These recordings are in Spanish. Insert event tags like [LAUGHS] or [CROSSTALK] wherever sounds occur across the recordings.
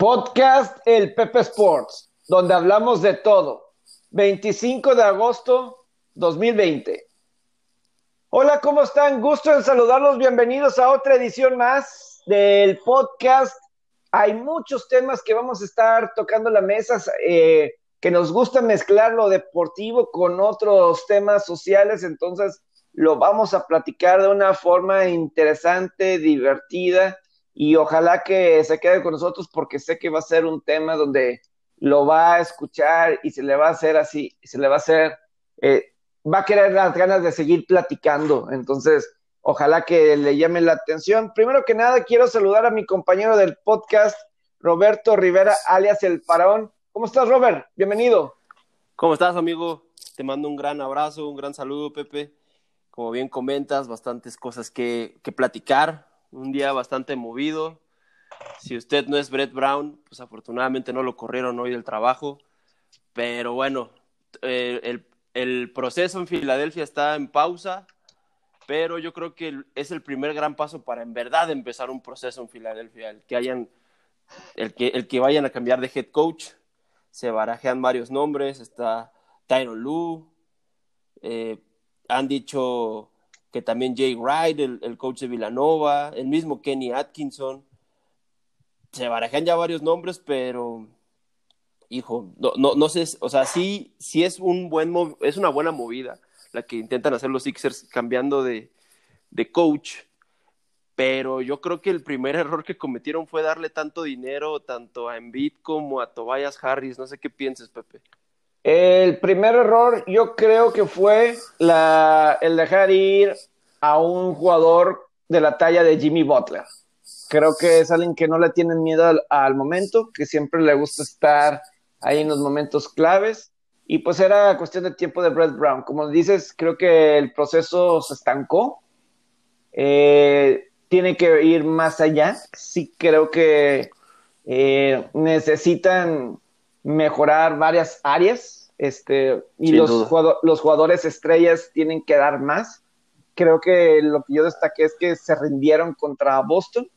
Podcast El Pepe Sports, donde hablamos de todo. 25 de agosto 2020. Hola, ¿cómo están? Gusto en saludarlos. Bienvenidos a otra edición más del podcast. Hay muchos temas que vamos a estar tocando la mesa, eh, que nos gusta mezclar lo deportivo con otros temas sociales, entonces lo vamos a platicar de una forma interesante, divertida y ojalá que se quede con nosotros porque sé que va a ser un tema donde lo va a escuchar y se le va a hacer así, se le va a hacer, eh, va a querer las ganas de seguir platicando. Entonces, ojalá que le llame la atención. Primero que nada, quiero saludar a mi compañero del podcast, Roberto Rivera, alias El Parón. ¿Cómo estás, Robert? Bienvenido. ¿Cómo estás, amigo? Te mando un gran abrazo, un gran saludo, Pepe. Como bien comentas, bastantes cosas que, que platicar un día bastante movido. Si usted no es Brett Brown, pues afortunadamente no lo corrieron hoy del trabajo. Pero bueno, eh, el, proceso en Filadelfia está en pausa, pero yo creo que es el primer gran paso para en verdad empezar un proceso en Filadelfia. El que, hayan, el que, el que vayan a cambiar de head coach, se barajean varios nombres, está Tyron Lue, eh, han dicho que también Jay Wright, el, coach de Villanova, el mismo Kenny Atkinson. Se barajan ya varios nombres, pero hijo, no, no, no sé, o sea, sí, sí es un buen es una buena movida la que intentan hacer los Sixers cambiando de, de coach, pero yo creo que el primer error que cometieron fue darle tanto dinero tanto a Embiid como a Tobias Harris, no sé qué pienses, Pepe. El primer error yo creo que fue el dejar ir a un jugador de la talla de Jimmy Butler. Creo que es alguien que no le tienen miedo al, momento, que siempre le gusta estar ahí en los momentos claves. Y pues era cuestión de tiempo de Brett Brown. Como dices, creo que el proceso se estancó. Eh, tiene que ir más allá. Sí creo que eh, necesitan mejorar varias áreas, este, y los, los, jugadores estrellas tienen que dar más. Creo que lo que yo destaqué es que se rindieron contra Boston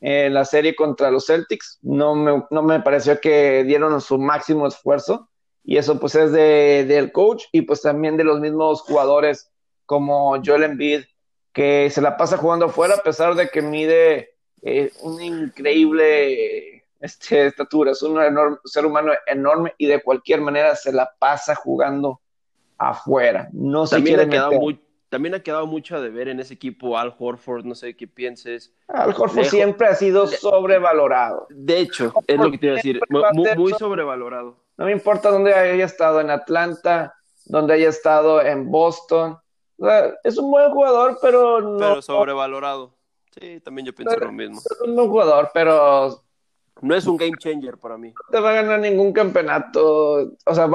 en la serie contra los Celtics. No me, no me pareció que dieron su máximo esfuerzo y eso pues es de, del coach y pues también de los mismos jugadores como Joel Embiid que se la pasa jugando afuera a pesar de que mide eh, un increíble este, estatura, es un ser humano enorme y de cualquier manera se la pasa jugando afuera. No se también ha quedado muy, también ha quedado mucho de ver en ese equipo Al Horford, no sé qué pienses. Al Horford siempre ha sido sobrevalorado. De hecho, es lo que te iba a decir, muy, sobrevalorado. No me importa dónde haya estado, en Atlanta, donde haya estado en Boston. es un buen jugador, pero no. Pero sobrevalorado. Sí, también yo pienso lo mismo. Es un buen jugador, pero no es un game changer para mí. No te va a ganar ningún campeonato. O sea,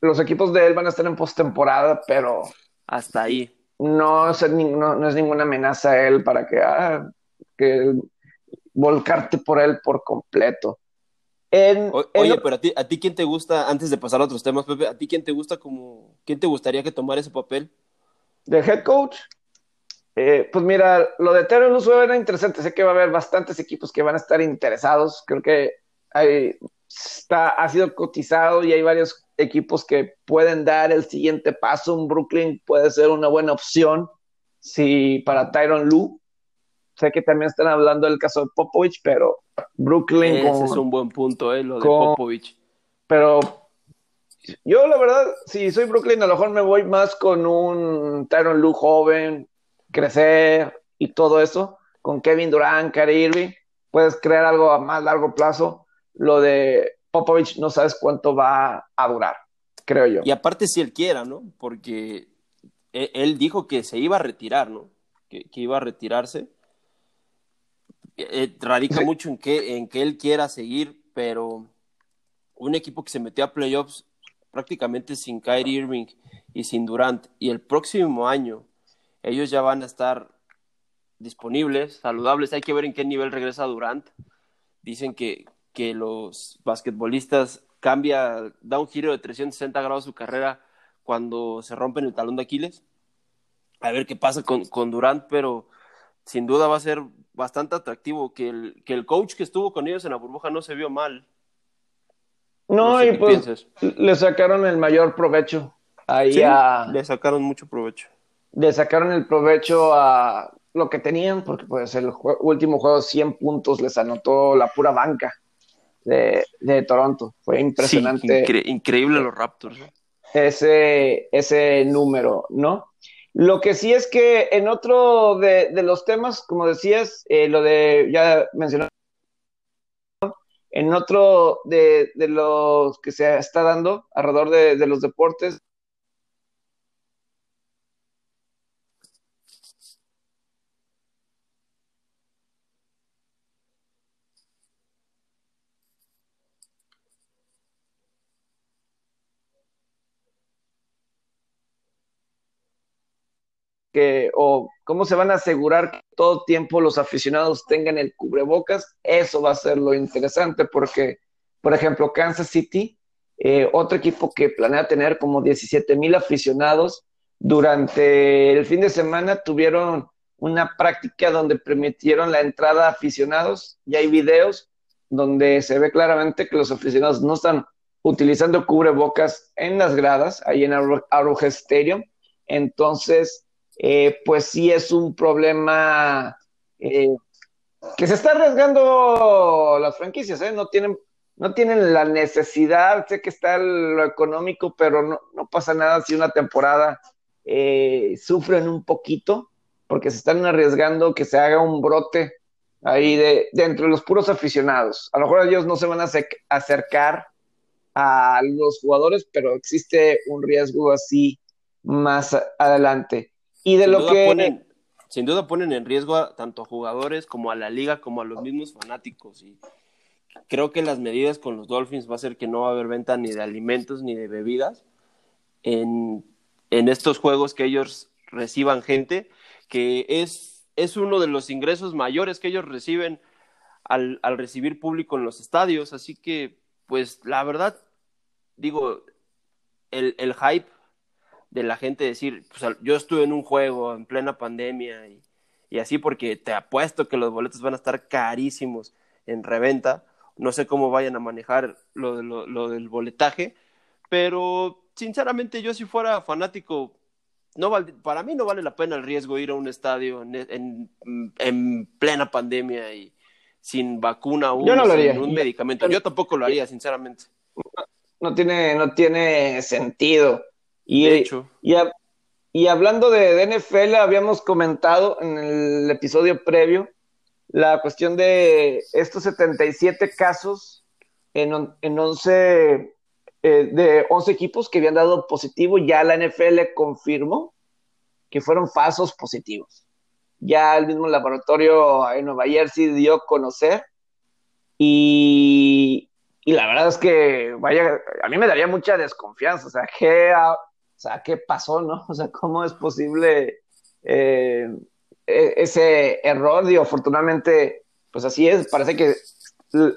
los equipos de él van a estar en postemporada, pero. Hasta ahí. No es, no, es ninguna amenaza a él para que, ah, que volcarte por él por completo. oye, pero a ti, a ti, ¿quién te gusta, antes de pasar a otros temas, Pepe, a ti quién te gusta como, quién te gustaría que tomara ese papel? ¿De head coach? Eh, pues mira, lo de Terry Luzio era interesante. Sé que va a haber bastantes equipos que van a estar interesados. Creo que hay, está, ha sido cotizado y hay varios equipos que pueden dar el siguiente paso. Un Brooklyn puede ser una buena opción si para Tyron Lu. Sé que también están hablando del caso de Popovich, pero Brooklyn. Ese es un buen punto, eh, lo de Popovich. Pero yo, la verdad, si soy Brooklyn, a lo mejor me voy más con un Tyron Lu joven, crecer y todo eso, con Kevin Durant, Kyrie Irving, puedes crear algo a más largo plazo. Lo de Popovich no sabes cuánto va a durar, creo yo. Y aparte si él quiera, ¿no? Porque e, él dijo que se iba a retirar, ¿no? Que, iba a retirarse. Eh, radica mucho en que, en que él quiera seguir, pero un equipo que se metió a playoffs prácticamente sin Kyrie Irving y sin Durant, y el próximo año ellos ya van a estar disponibles, saludables. Hay que ver en qué nivel regresa Durant. Dicen que, que los basquetbolistas cambia, da un giro de 360 grados su carrera cuando se rompen el talón de Aquiles. A ver qué pasa con, con Durant, pero sin duda va a ser, bastante atractivo, que el, que el coach que estuvo con ellos en la burbuja no se vio mal. No, y pues le sacaron el mayor provecho ahí Le sacaron mucho provecho. Le sacaron el provecho a lo que tenían, porque pues el último juego 100 puntos les anotó la pura banca de, Toronto. Fue impresionante. increíble los Raptors. ¿eh? Ese, ese número, ¿no? Lo que sí es que en otro de, los temas, como decías, eh, lo de, ya mencioné, en otro de, los que se está dando alrededor de los deportes, que, o cómo se van a asegurar que todo tiempo los aficionados tengan el cubrebocas, eso va a ser lo interesante porque, por ejemplo, Kansas City, eh, otro equipo que planea tener como 17 mil aficionados, durante el fin de semana tuvieron una práctica donde permitieron la entrada a aficionados y hay videos donde se ve claramente que los aficionados no están utilizando cubrebocas en las gradas, ahí en Arrowhead Stadium. Entonces, eh, pues sí es un problema eh, que se está arriesgando las franquicias, ¿eh? no, tienen, no tienen la necesidad, sé que está lo económico, pero no, pasa nada si una temporada sufren un poquito, porque se están arriesgando que se haga un brote ahí de, de entre los puros aficionados. A lo mejor ellos no se van a acercar a los jugadores, pero existe un riesgo así más adelante. Y de lo que... Ponen, sin duda ponen en riesgo a, tanto a jugadores como a la liga, como a los mismos fanáticos. Y creo que las medidas con los Dolphins va a ser que no va a haber venta ni de alimentos ni de bebidas en, en estos juegos que ellos reciban gente, que es, es uno de los ingresos mayores que ellos reciben al, al recibir público en los estadios. Así que, pues la verdad, digo, el, el hype de la gente decir, pues yo estuve en un juego en plena pandemia y, así porque te apuesto que los boletos van a estar carísimos en reventa. No sé cómo vayan a manejar lo, lo, del boletaje, pero sinceramente yo si fuera fanático, no para mí no vale la pena el riesgo ir a un estadio en, en, plena pandemia y sin vacuna o sin un medicamento. Yo tampoco lo haría, sinceramente. No tiene, no tiene sentido. Y, hecho. Y, hablando de, NFL, habíamos comentado en el episodio previo la cuestión de estos 77 casos en, en 11, eh, de 11 equipos que habían dado positivo. Ya la NFL confirmó que fueron falsos positivos. Ya el mismo laboratorio en Nueva Jersey dio a conocer y, y la verdad es que, vaya, a mí me daría mucha desconfianza. O sea, ¿qué, sea, ¿qué pasó, no? [LAUGHS] O sea, ¿cómo es posible eh, e-, ese error? Digo, afortunadamente, pues así es, parece que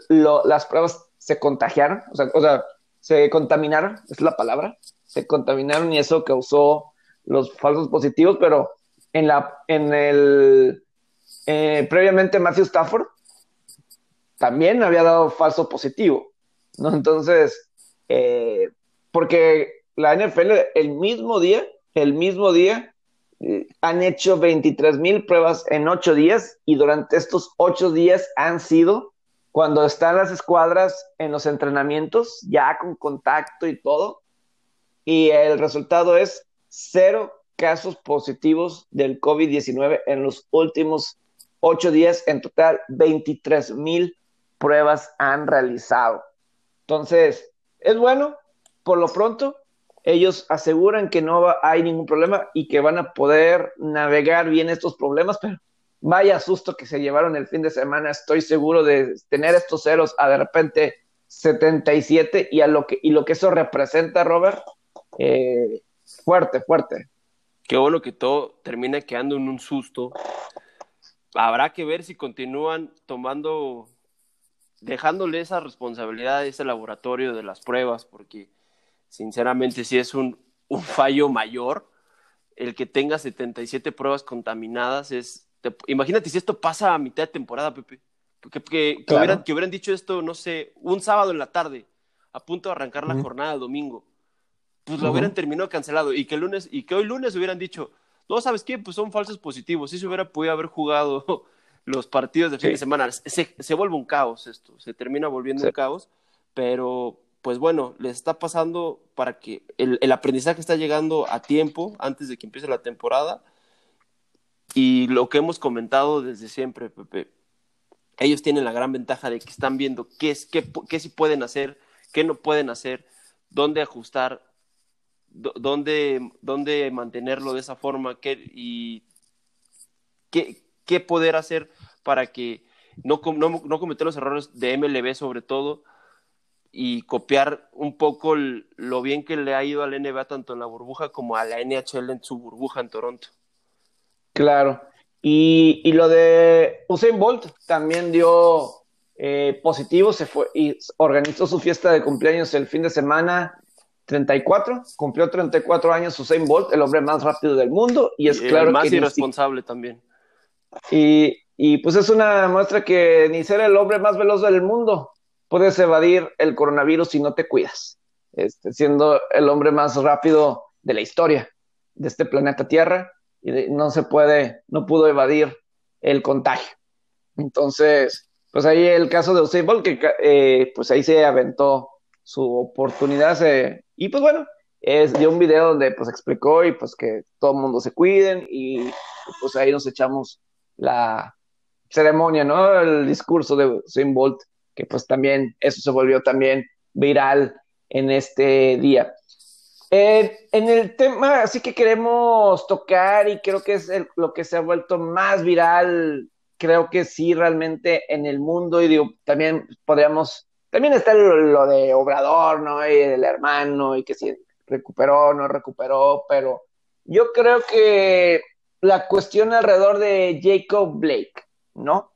las pruebas se contagiaron, o sea, o sea, se contaminaron, es la palabra, se contaminaron y eso causó los falsos positivos, pero en la, en el, eh, previamente Matthew Stafford también había dado falso positivo, ¿no? Entonces, eh, porque la NFL el mismo día, el mismo día, eh, han hecho 23 mil pruebas en ocho días y durante estos ocho días han sido cuando están las escuadras en los entrenamientos, ya con contacto y todo, y el resultado es cero casos positivos del COVID-19 en los últimos ocho días. En total, 23 mil pruebas han realizado. Entonces, es bueno, por lo pronto, ellos aseguran que no hay ningún problema y que van a poder navegar bien estos problemas, pero vaya susto que se llevaron el fin de semana. Estoy seguro de tener estos ceros a de repente 77 y a lo que y lo que eso representa, Robert, eh, fuerte, fuerte. Qué bueno que todo termina quedando en un susto. Habrá que ver si continúan tomando, dejándole esa responsabilidad a ese laboratorio de las pruebas, porque sinceramente sí es un, fallo mayor. El que tenga 77 pruebas contaminadas es, imagínate si esto pasa a mitad de temporada, Pepe. Que, que, hubieran, que, hubieran, dicho esto, no sé, un sábado en la tarde, a punto de arrancar la jornada de domingo. Pues lo hubieran terminado cancelado. Y que el lunes, y que hoy lunes hubieran dicho, no, ¿sabes qué? Pues son falsos positivos. Si se hubiera podido haber jugado [LAUGHS] los partidos de fin de semana. Se, se, vuelve un caos esto, se termina volviendo un caos, pero pues bueno, les está pasando para que el, aprendizaje está llegando a tiempo, antes de que empiece la temporada. Y lo que hemos comentado desde siempre, Pepe, ellos tienen la gran ventaja de que están viendo qué, es, qué, qué sí pueden hacer, qué no pueden hacer, dónde ajustar, dónde, dónde mantenerlo de esa forma qué, y qué, qué poder hacer para que no, no, no cometer los errores de MLB sobre todo y copiar un poco lo bien que le ha ido al NBA tanto en la burbuja como a la NHL en su burbuja en Toronto. Claro. Y, y lo de Usain Bolt también dio eh, positivo, se fue y organizó su fiesta de cumpleaños el fin de semana 34, cumplió 34 años Usain Bolt, el hombre más rápido del mundo y es claro más que irresponsable también. Y, y pues es una muestra que ni ser el hombre más veloz del mundo puedes evadir el coronavirus si no te cuidas, este, siendo el hombre más rápido de la historia de este planeta Tierra y no se puede, no pudo evadir el contagio. Entonces, pues ahí el caso de Usain Bolt, que eh, pues ahí se aventó su oportunidad y pues bueno, es de un video donde pues explicó y pues que todo el mundo se cuiden y pues ahí nos echamos la ceremonia, ¿no? El discurso de Usain Bolt que pues también eso se volvió también viral en este día. Eh, en el tema, así que queremos tocar y creo que es lo que se ha vuelto más viral, creo que sí, realmente en el mundo, y digo, también podríamos, también está lo, de Obrador, ¿no? Y el hermano, y que si recuperó, no recuperó, pero yo creo que la cuestión alrededor de Jacob Blake, ¿no?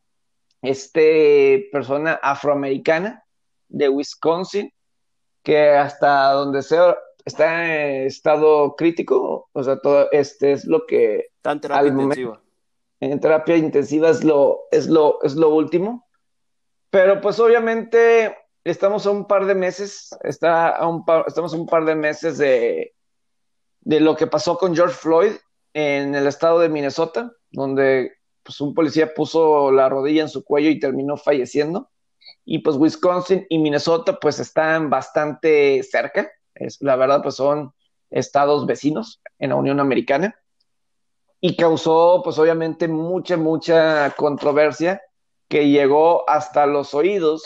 Este persona afroamericana de Wisconsin, que hasta donde sea está en estado crítico, o sea, todo este es lo que está en terapia intensiva. en terapia intensiva es lo, es lo, es lo último. Pero pues obviamente estamos a un par de meses, está a un estamos a un par de meses de, de lo que pasó con George Floyd en el estado de Minnesota, donde pues un policía puso la rodilla en su cuello y terminó falleciendo. Y pues Wisconsin y Minnesota pues están bastante cerca. Es, la verdad pues son estados vecinos en la Unión Americana. Y causó pues obviamente mucha, mucha controversia que llegó hasta los oídos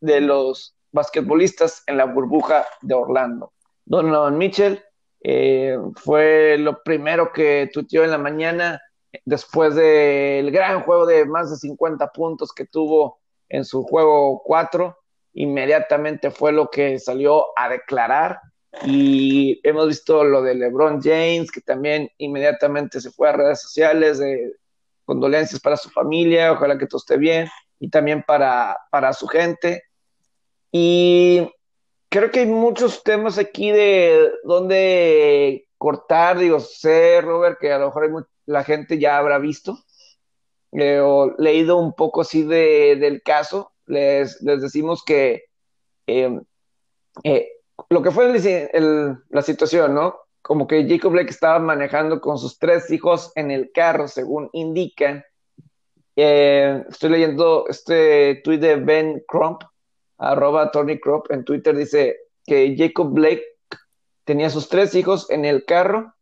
de los basquetbolistas en la burbuja de Orlando. Donovan Mitchell eh, fue lo primero que tuiteó en la mañana después del gran juego de más de 50 puntos que tuvo en su juego 4, inmediatamente fue lo que salió a declarar y hemos visto lo de LeBron James, que también inmediatamente se fue a redes sociales de condolencias para su familia, ojalá que todo esté bien, y también para, para su gente. Y creo que hay muchos temas aquí de dónde cortar, digo, sé, Robert, que a lo mejor hay la gente ya habrá visto eh, o leído un poco así de, del caso. Les, les decimos que eh, eh, lo que fue la situación, ¿no? Como que Jacob Blake estaba manejando con sus tres hijos en el carro, según indican. estoy leyendo este tweet de Ben Crump, arroba Tony Crump en Twitter, dice que Jacob Blake tenía sus tres hijos en el carro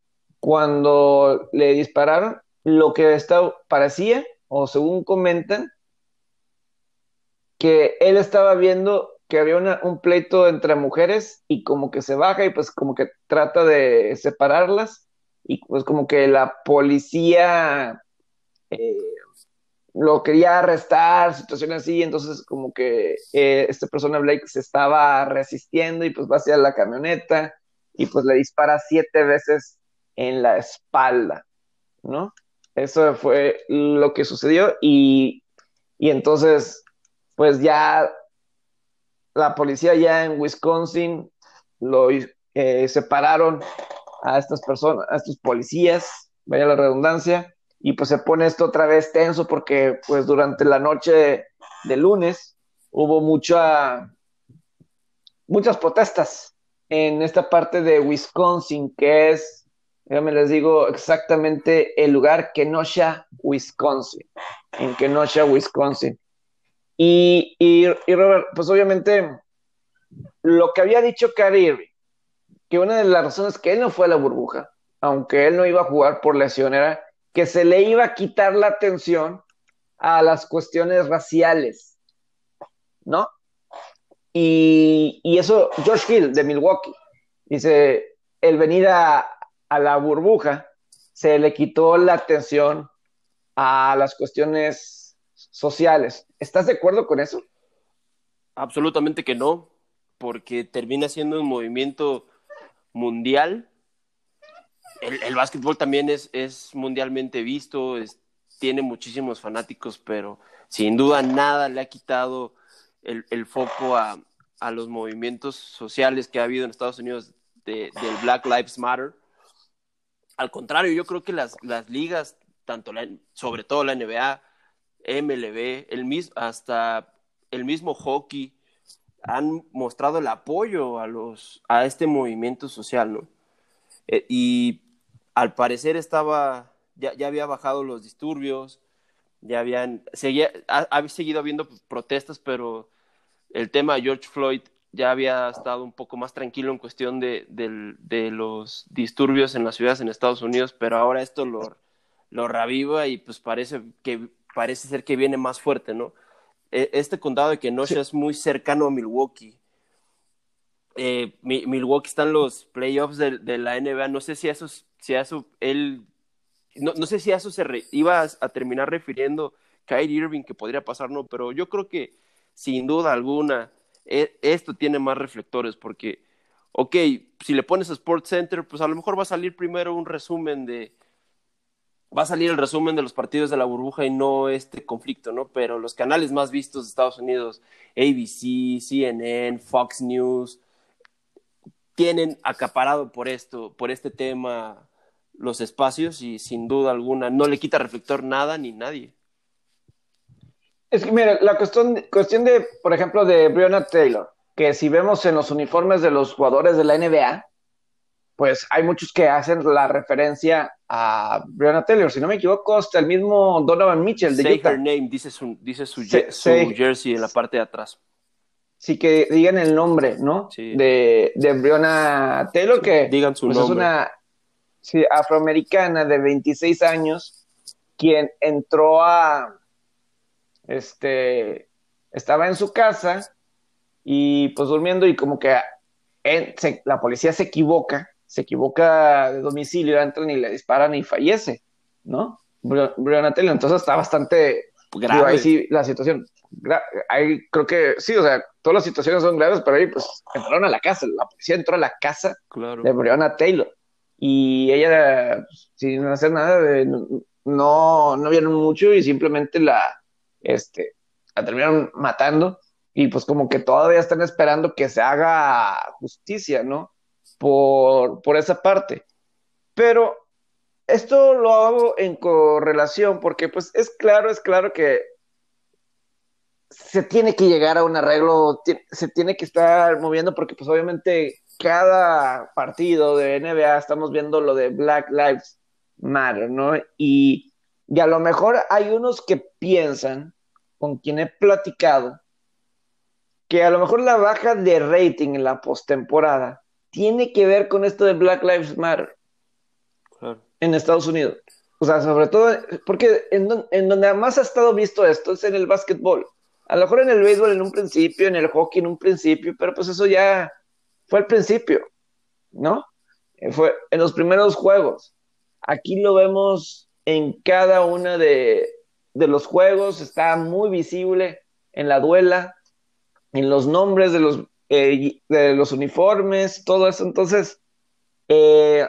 cuando le dispararon, lo que estaba, parecía, o según comentan, que él estaba viendo que había un pleito entre mujeres y como que se baja y pues como que trata de separarlas y pues como que la policía eh, lo quería arrestar, situaciones así, entonces como que eh, esta persona Blake se estaba resistiendo y pues va hacia la camioneta y pues le dispara siete veces en la espalda, ¿no? Eso fue lo que sucedió y, entonces, pues ya la policía ya en Wisconsin lo eh, separaron a estas personas, a estos policías, vaya la redundancia, y pues se pone esto otra vez tenso porque pues durante la noche de, lunes hubo mucha, muchas protestas en esta parte de Wisconsin, que es, me les digo exactamente el lugar, Kenosha, Wisconsin, en Kenosha, Wisconsin. Y, y, Robert, pues obviamente lo que había dicho Kyrie que una de las razones que él no fue a la burbuja, aunque él no iba a jugar por lesión, era que se le iba a quitar la atención a las cuestiones raciales, ¿no? Y, eso, George Hill de Milwaukee, dice, el venir a, a la burbuja se le quitó la atención a las cuestiones sociales. ¿Estás de acuerdo con eso? Absolutamente que no, porque termina siendo un movimiento mundial el, básquetbol también es, es mundialmente visto, tiene muchísimos fanáticos, pero sin duda nada le ha quitado el, foco a, los movimientos sociales que ha habido en Estados Unidos del Black Lives Matter. Al contrario, yo creo que las, las ligas, tanto sobre todo la NBA, MLB, el mismo, hasta el mismo hockey, han mostrado el apoyo a, los, a este movimiento social, ¿no? Eh, y al parecer estaba, ya, ya había bajado los disturbios, ya habían, seguía, ha, seguido habiendo protestas, pero el tema de George Floyd ya había estado un poco más tranquilo en cuestión de, de, los disturbios en las ciudades en Estados Unidos, pero ahora esto lo, lo reviva y pues parece que parece ser que viene más fuerte, ¿no? E, este condado de Kenosha es muy cercano a Milwaukee eh, Milwaukee están los playoffs de, la NBA. No sé si eso, si eso él, no, no sé si eso se iba a, terminar refiriendo Kyrie Irving que podría pasar, no, pero yo creo que sin duda alguna e, esto tiene más reflectores porque, ok, si le pones a Sports Center, pues a lo mejor va a salir primero un resumen de, va a salir el resumen de los partidos de la burbuja y no este conflicto, ¿no? Pero los canales más vistos de Estados Unidos, ABC, CNN, Fox News, tienen acaparado por esto, por este tema, los espacios y sin duda alguna no le quita reflector nada ni nadie. Es que, mira, la cuestión, cuestión de, por ejemplo, de Breonna Taylor, que si vemos en los uniformes de los jugadores de la NBA, pues hay muchos que hacen la referencia a Breonna Taylor. Si no me equivoco, hasta el mismo Donovan Mitchell de Say Her name, dice su, dice su, su jersey en la parte de atrás. Sí que digan el nombre, ¿no? De, de Breonna Taylor, que digan su pues, es una sí, afroamericana de 26 años, quien entró a, este, estaba en su casa y pues durmiendo y como que la policía se equivoca, se equivoca de domicilio, entran y le disparan y fallece, ¿no? Breonna Taylor, entonces está bastante grave ahí sí, la situación ahí creo que sí, o sea, todas las situaciones son graves, pero ahí pues entraron a la casa, la policía entró a la casa de Breonna Taylor y ella sin hacer nada no, no vieron mucho y simplemente la, este, la terminaron matando y pues como que todavía están esperando que se haga justicia, ¿no? Por, por esa parte. Pero esto lo hago en correlación porque pues es claro, es claro que se tiene que llegar a un arreglo, se tiene que estar moviendo porque pues obviamente cada partido de NBA estamos viendo lo de Black Lives Matter, ¿no? Y, y a lo mejor hay unos que piensan, con quien he platicado, que a lo mejor la baja de rating en la postemporada tiene que ver con esto de Black Lives Matter en Estados Unidos. O sea, sobre todo, porque en, en donde más ha estado visto esto es en el básquetbol. A lo mejor en el béisbol en un principio, en el hockey en un principio, pero pues eso ya fue el principio, ¿no? Eh, fue en los primeros juegos. Aquí lo vemos en cada uno de, los juegos, está muy visible en la duela, en los nombres de los, eh, de los uniformes, todo eso. Entonces, eh,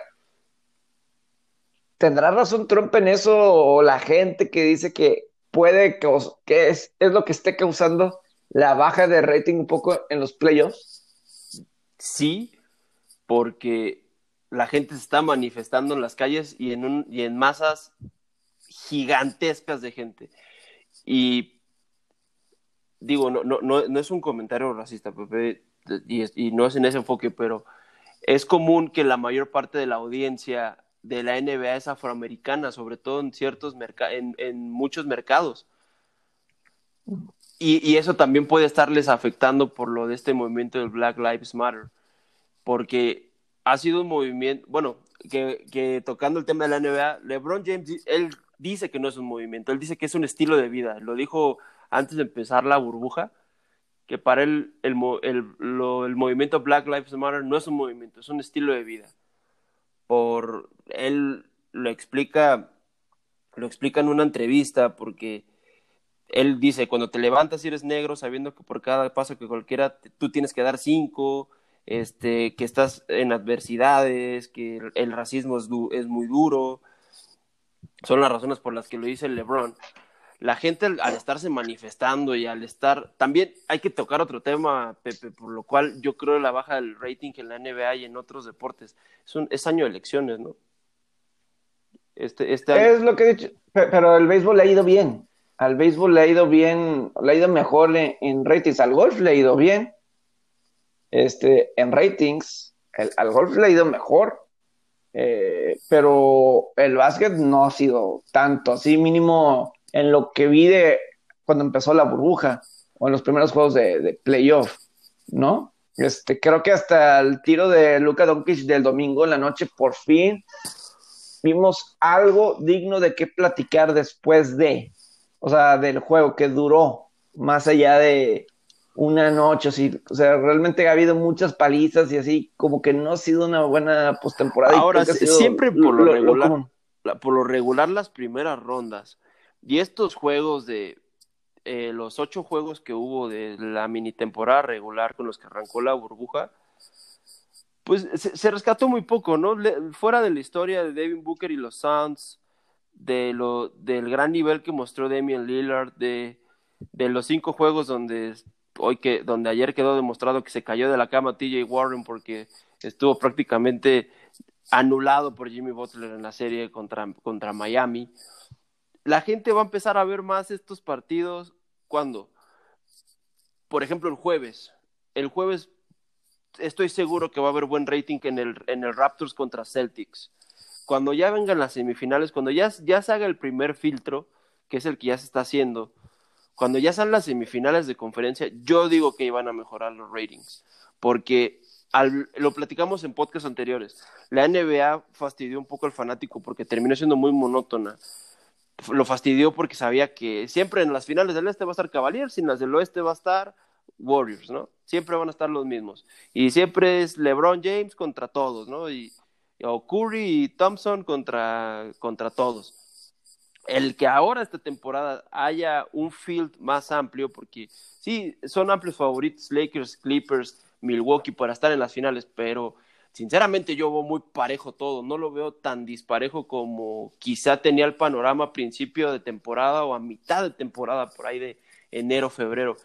¿tendrá razón Trump en eso o la gente que dice que puede que es, es lo que esté causando la baja de rating un poco en los playoffs? Sí, porque la gente se está manifestando en las calles y en, en masas gigantescas de gente. Y digo, no, no, no, no es un comentario racista, Pepe, y, no es en ese enfoque, pero es común que la mayor parte de la audiencia de la NBA es afroamericana, sobre todo en ciertos en muchos mercados. Y, y, eso también puede estarles afectando por lo de este movimiento del Black Lives Matter, porque ha sido un movimiento, bueno, que, que tocando el tema de la NBA, LeBron James, él dice que no es un movimiento, él dice que es un estilo de vida, lo dijo antes de empezar la burbuja, que para él el, el, el movimiento Black Lives Matter no es un movimiento, es un estilo de vida. Por él lo explica, lo explica en una entrevista porque él dice, cuando te levantas y eres negro, sabiendo que por cada paso que cualquiera tú tienes que dar cinco, este, que estás en adversidades, que el, racismo es, es, muy duro, son las razones por las que lo dice LeBron. La gente al, estarse manifestando y al estar, también hay que tocar otro tema, Pepe, por lo cual yo creo la baja del rating en la NBA y en otros deportes. Es, un, es año de elecciones, ¿no? Este, este Es lo que he dicho, pero el béisbol le ha ido bien. Al béisbol le ha ido bien, le ha ido mejor en, ratings. Al golf le ha ido bien. Este, en ratings, al golf le ha ido mejor. Eh, pero el básquet no ha sido tanto, así mínimo en lo que vi de cuando empezó la burbuja o en los primeros juegos de, de playoff, ¿no? Este, creo que hasta el tiro de Luka Doncic del domingo en la noche, por fin vimos algo digno de qué platicar después de, o sea, del juego que duró más allá de una noche, así, o sea, realmente ha habido muchas palizas y así, como que no ha sido una buena postemporada. Ahora, siempre por lo, regular, por lo regular las primeras rondas y estos juegos de eh, los ocho juegos que hubo de la mini temporada regular con los que arrancó la burbuja, pues se, rescató muy poco, ¿no? fuera de la historia de Devin Booker y los Suns, de lo, del gran nivel que mostró Damian Lillard, de, de los cinco juegos donde hoy que, donde ayer quedó demostrado que se cayó de la cama TJ Warren porque estuvo prácticamente anulado por Jimmy Butler en la serie contra, contra Miami. La gente va a empezar a ver más estos partidos cuando, por ejemplo, el jueves. El jueves estoy seguro que va a haber buen rating en el, en el Raptors contra Celtics. Cuando ya vengan las semifinales, cuando ya, ya se haga el primer filtro, que es el que ya se está haciendo, cuando ya sean las semifinales de conferencia, yo digo que iban a mejorar los ratings, porque lo platicamos en podcasts anteriores, la NBA fastidió un poco al fanático porque terminó siendo muy monótona. Lo fastidió porque sabía que siempre en las finales del este va a estar Cavaliers y en las del oeste va a estar Warriors, ¿no? Siempre van a estar los mismos. Y siempre es LeBron James contra todos, ¿no? Y, o Curry y Thompson contra, contra todos. El que ahora esta temporada haya un field más amplio, porque sí, son amplios favoritos Lakers, Clippers, Milwaukee para estar en las finales, pero sinceramente yo veo muy parejo todo, no lo veo tan disparejo como quizá tenía el panorama a principio de temporada o a mitad de temporada, por ahí de enero, febrero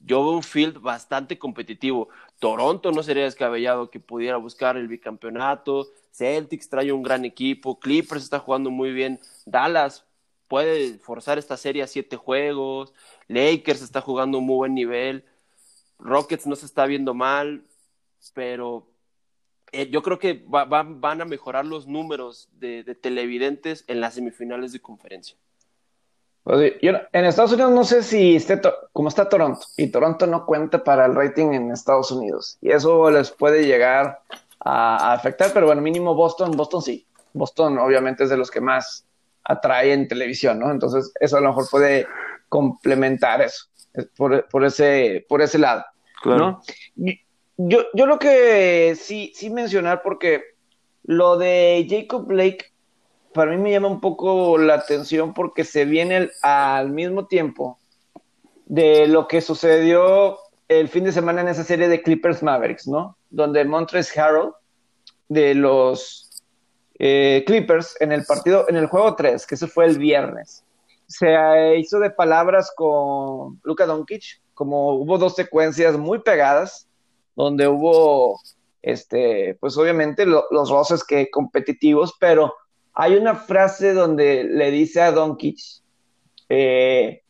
yo veo un field bastante competitivo. Toronto no sería descabellado que pudiera buscar el bicampeonato. Celtics trae un gran equipo. Clippers está jugando muy bien. Dallas puede forzar esta serie a siete juegos. Lakers está jugando un muy buen nivel. Rockets no se está viendo mal, pero eh, yo creo que van a mejorar los números de televidentes en las semifinales de conferencia. Pues en Estados Unidos no sé si como está Toronto, y Toronto no cuenta para el rating en Estados Unidos, y eso les puede llegar a, afectar, pero bueno, mínimo Boston, Boston sí. Boston obviamente es de los que más atrae en televisión, ¿no? Entonces eso a lo mejor puede complementar eso, por, por ese, por ese lado, claro. Yo, yo lo que sí, sí mencionar, porque lo de Jacob Blake para mí me llama un poco la atención porque se viene al mismo tiempo de lo que sucedió el fin de semana en esa serie de Clippers Mavericks, ¿no? Donde Montres Harold de los eh, Clippers en el partido, en el juego 3, que ese fue el viernes, se hizo de palabras con Luka Doncic, como hubo dos secuencias muy pegadas, donde hubo, este, pues obviamente los roces que competitivos, pero hay una frase donde le dice a Doncic, eh,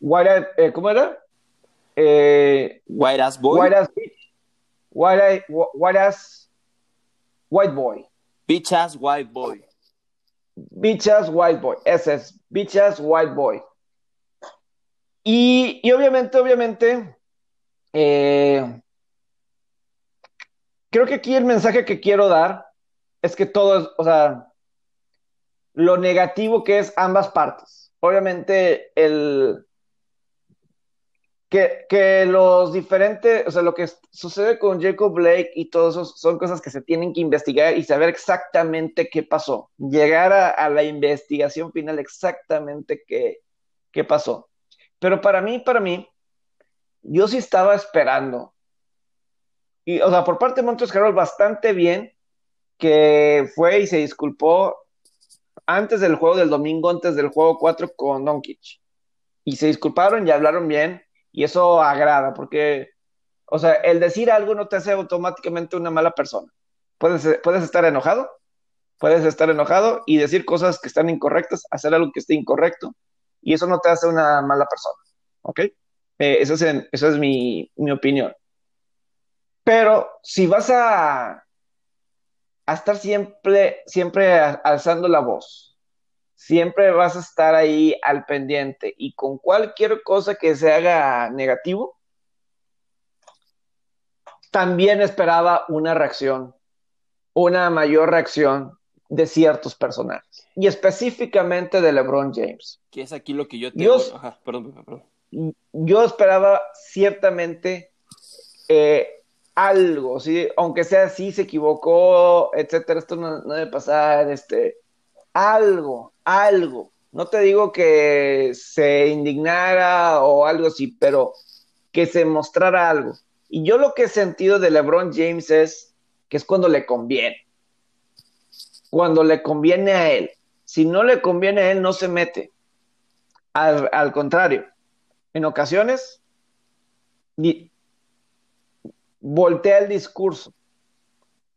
eh, ¿cómo era? Eh, white ass boy. White ass bitch. White, white ass white boy. Bitch ass white boy. Bitch ass white boy. Ese es. Bitch ass white boy. Y, y obviamente, obviamente, eh, creo que aquí el mensaje que quiero dar es que todo es, o sea, lo negativo que es ambas partes. Obviamente, el, que, los diferentes, o sea, lo que sucede con Jacob Blake y todo eso son cosas que se tienen que investigar y saber exactamente qué pasó. Llegar a, la investigación final exactamente qué, qué pasó. Pero para mí, para mí, yo sí estaba esperando. Y, o sea, por parte de Carroll, bastante bien que fue y se disculpó antes del juego del domingo, antes del juego 4 con Doncic. Y se disculparon y hablaron bien y eso agrada, porque, o sea, el decir algo no te hace automáticamente una mala persona. Puedes, puedes estar enojado, puedes estar enojado y decir cosas que están incorrectas, hacer algo que esté incorrecto, y eso no te hace una mala persona. ¿Ok? Eh, eso es, es mi, mi, opinión. Pero si vas a, a estar siempre, siempre alzando la voz, siempre vas a estar ahí al pendiente y con cualquier cosa que se haga negativo, también esperaba una reacción, una mayor reacción de ciertos personajes y específicamente de LeBron James. Que es aquí lo que yo te... Yo, perdón, yo esperaba ciertamente eh, algo, ¿sí? aunque sea así, se equivocó, etcétera, esto no, no debe pasar, este, algo, algo. No te digo que se indignara o algo así, pero que se mostrara algo. Y yo lo que he sentido de LeBron James es que es cuando le conviene. Cuando le conviene a él. Si no le conviene a él, no se mete. Al, contrario, en ocasiones voltea el discurso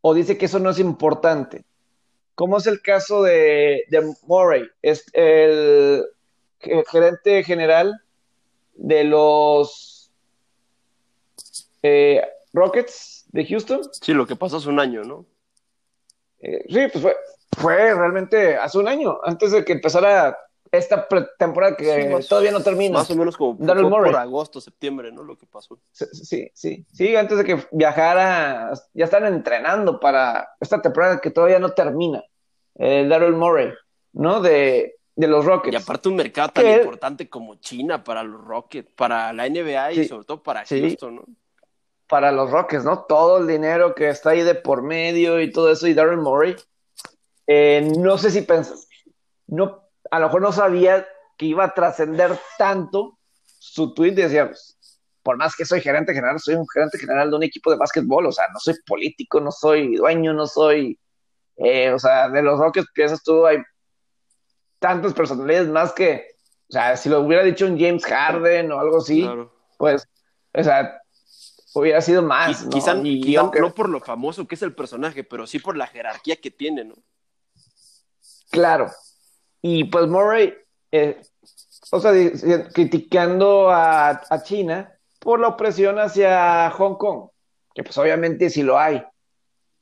o dice que eso no es importante como es el caso de, de Murray, es el gerente general de los eh, Rockets de Houston. Sí, lo que pasó hace un año, ¿no? Eh, sí, pues fue, fue realmente hace un año, antes de que empezara esta temporada que todavía no termina. Más o menos como por, agosto, septiembre, ¿no? Lo que pasó. Sí, sí, sí, antes de que viajara, ya están entrenando para esta temporada que todavía no termina. Eh, Daryl Murray, ¿no? De, los Rockets. Y aparte un mercado tan importante como China para los Rockets, para la NBA y sobre todo para Houston, ¿no? Para los Rockets, ¿no? Todo el dinero que está ahí de por medio y todo eso, y Daryl Murray, eh, no sé si pensas, no, a lo mejor no sabía que iba a trascender tanto su tweet, decía, por más que soy gerente general, soy un gerente general de un equipo de básquetbol, o sea, no soy político, no soy dueño, no soy, eh, o sea, de los Rockets, piensas tú, hay tantas personalidades más que, o sea, si lo hubiera dicho un James Harden o algo así, pues, o sea, hubiera sido más. ¿no? Quizá, no por lo famoso que es el personaje, pero sí por la jerarquía que tiene, ¿no? Claro, y pues Murray, eh, o sea, criticando a, China por la opresión hacia Hong Kong, que pues obviamente sí lo hay.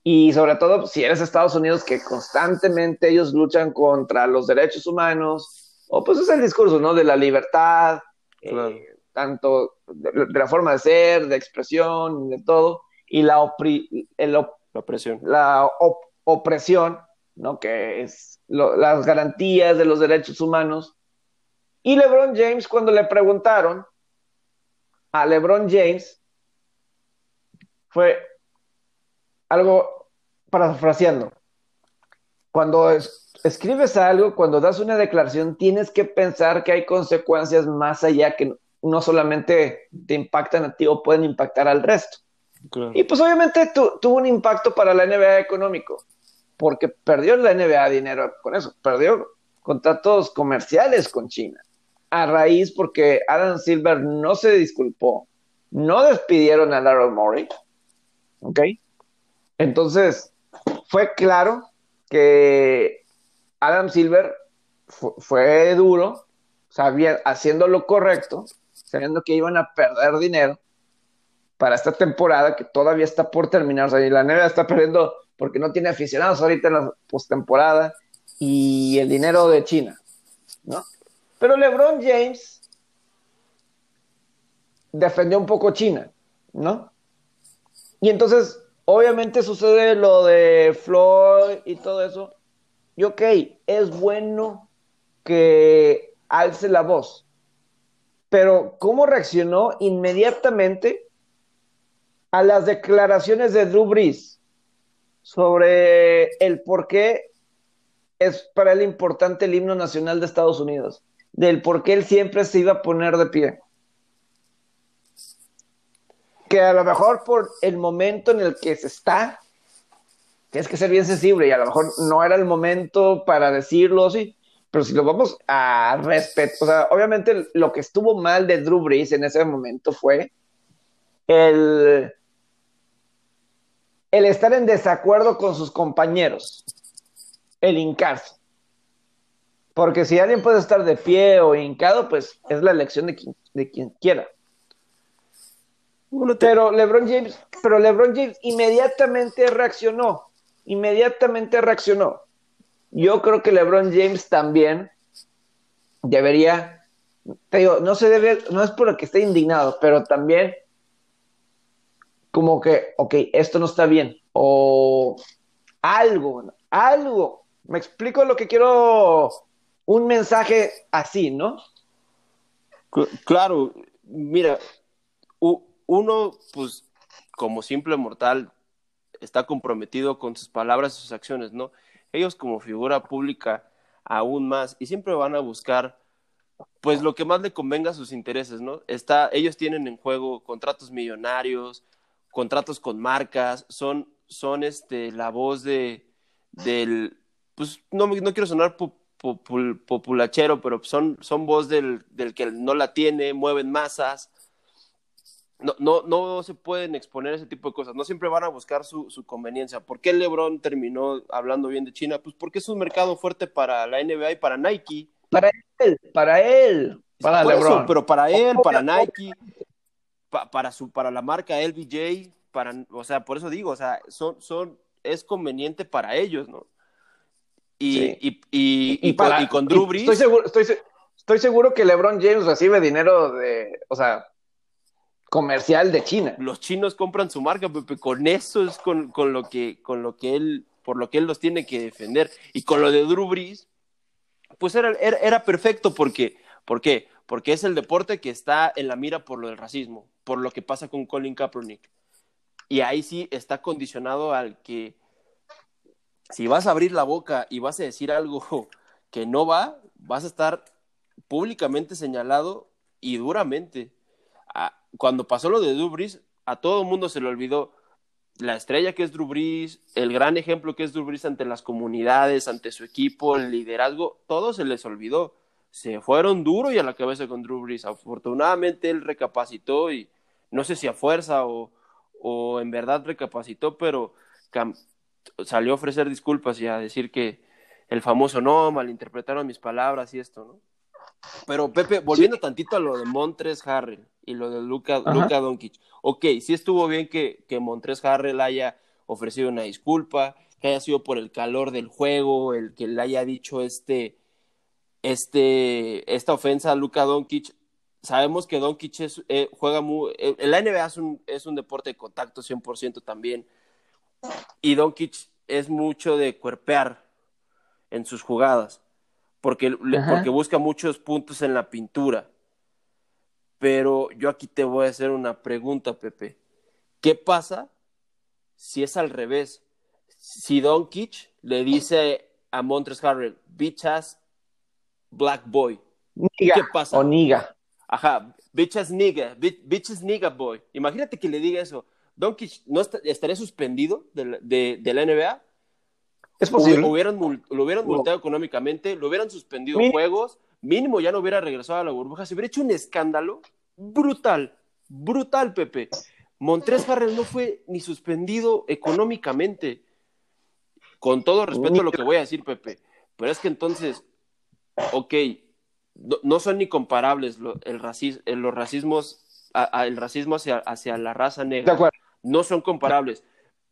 Y sobre todo, si eres Estados Unidos, que constantemente ellos luchan contra los derechos humanos, o pues es el discurso, ¿no? De la libertad, eh, tanto de, la forma de ser, de expresión, de todo, y la, opresión. La opresión, ¿no? Que es las garantías de los derechos humanos. Y LeBron James, cuando le preguntaron a LeBron James, fue algo parafraseando. Cuando escribes algo, cuando das una declaración, tienes que pensar que hay consecuencias más allá que no solamente te impactan a ti o pueden impactar al resto. Y pues obviamente tuvo un impacto para la NBA económico porque perdió la NBA dinero con eso, perdió contratos comerciales con China. A raíz porque Adam Silver no se disculpó, no despidieron a Daryl Morey, ¿ok? Entonces, fue claro que Adam Silver fue, duro, sabía, haciendo lo correcto, sabiendo que iban a perder dinero para esta temporada que todavía está por terminar. O sea, y la NBA está perdiendo porque no tiene aficionados ahorita en la postemporada y el dinero de China, ¿no? Pero LeBron James defendió un poco China, ¿no? Y entonces, obviamente sucede lo de Floyd y todo eso. Y ok, es bueno que alce la voz. Pero, ¿cómo reaccionó inmediatamente a las declaraciones de Drew Brees sobre el por qué es para él importante el himno nacional de Estados Unidos? Del por qué él siempre se iba a poner de pie que a lo mejor por el momento en el que se está, tienes que ser bien sensible y a lo mejor no era el momento para decirlo, sí, pero si lo vamos a respetar, o sea, obviamente lo que estuvo mal de Drew Brees en ese momento fue el, el estar en desacuerdo con sus compañeros, el hincarse. Porque si alguien puede estar de pie o hincado, pues es la elección de quien, de quien quiera. Pero LeBron James, pero LeBron James inmediatamente reaccionó, inmediatamente reaccionó. Yo creo que LeBron James también debería, te digo, no se debe, no es por que esté indignado, pero también como que, ok, esto no está bien, o algo, algo. Me explico lo que quiero, un mensaje así, ¿no? Claro, mira, uno, pues, como simple mortal, está comprometido con sus palabras y sus acciones, ¿no? Ellos como figura pública aún más y siempre van a buscar pues lo que más le convenga a sus intereses, ¿no? Está, ellos tienen en juego contratos millonarios, contratos con marcas, son, son este, la voz de, del, pues no, no quiero sonar populachero, pero son, son voz del, del que no la tiene, mueven masas, no, no, no se pueden exponer ese tipo de cosas, no siempre van a buscar su, su, conveniencia. ¿Por qué LeBron terminó hablando bien de China? Pues porque es un mercado fuerte para la NBA y para Nike. Para él, para él, para LeBron. pero para él, para Nike, para, su, para la marca LBJ, para, o sea, por eso digo, o sea, son, son, es conveniente para ellos, ¿no? Y, y, y, y, con, con Drew Brees. Estoy seguro, estoy, estoy seguro que LeBron James recibe dinero de, o sea, comercial de China. Los chinos compran su marca, Pepe, con eso es con, con, lo que, con lo que él, por lo que él los tiene que defender. Y con lo de Drew Brees, pues era, era, perfecto porque, ¿por qué? Porque es el deporte que está en la mira por lo del racismo, por lo que pasa con Colin Kaepernick. Y ahí sí está condicionado al que si vas a abrir la boca y vas a decir algo [LAUGHS] que no va, vas a estar públicamente señalado y duramente cuando pasó lo de Drew a todo el mundo se le olvidó la estrella que es Drew el gran ejemplo que es Drew ante las comunidades, ante su equipo, el liderazgo, todo se les olvidó. Se fueron duro y a la cabeza con Drew Afortunadamente él recapacitó y no sé si a fuerza o, o en verdad recapacitó, pero salió a ofrecer disculpas y a decir que el famoso no, malinterpretaron mis palabras y esto, ¿no? Pero Pepe, volviendo tantito a lo de Montres Harrell y lo de Luca, Luca Doncic. Ok, sí estuvo bien que, que Montres Harrell haya ofrecido una disculpa, que haya sido por el calor del juego, el que le haya dicho este, este, esta ofensa a Luca Doncic. Sabemos que Doncic es, eh, juega muy... Eh, la NBA es un, es un deporte de contacto 100% también. Y Doncic es mucho de cuerpear en sus jugadas porque, porque busca muchos puntos en la pintura. Pero yo aquí te voy a hacer una pregunta, Pepe. ¿Qué pasa si es al revés? Si Don Kitch le dice a Montres Harrell, bitch black boy. ¿Qué pasa? O niga. Ajá, bitch ass nigga, bitch, nigga boy. Imagínate que le diga eso. Don Kitch no estaría suspendido de, de, de la NBA es posible. Lo hubieran, lo hubieran multado económicamente, lo hubieran suspendido juegos, mínimo ya no hubiera regresado a la burbuja, se hubiera hecho un escándalo brutal, brutal, Pepe. Montres Harrell no fue ni suspendido económicamente. Con todo respeto a lo que voy a decir, Pepe, pero es que entonces, ok, no, son ni comparables el racismo, los racismos, el racismo hacia, hacia la raza negra. No son comparables.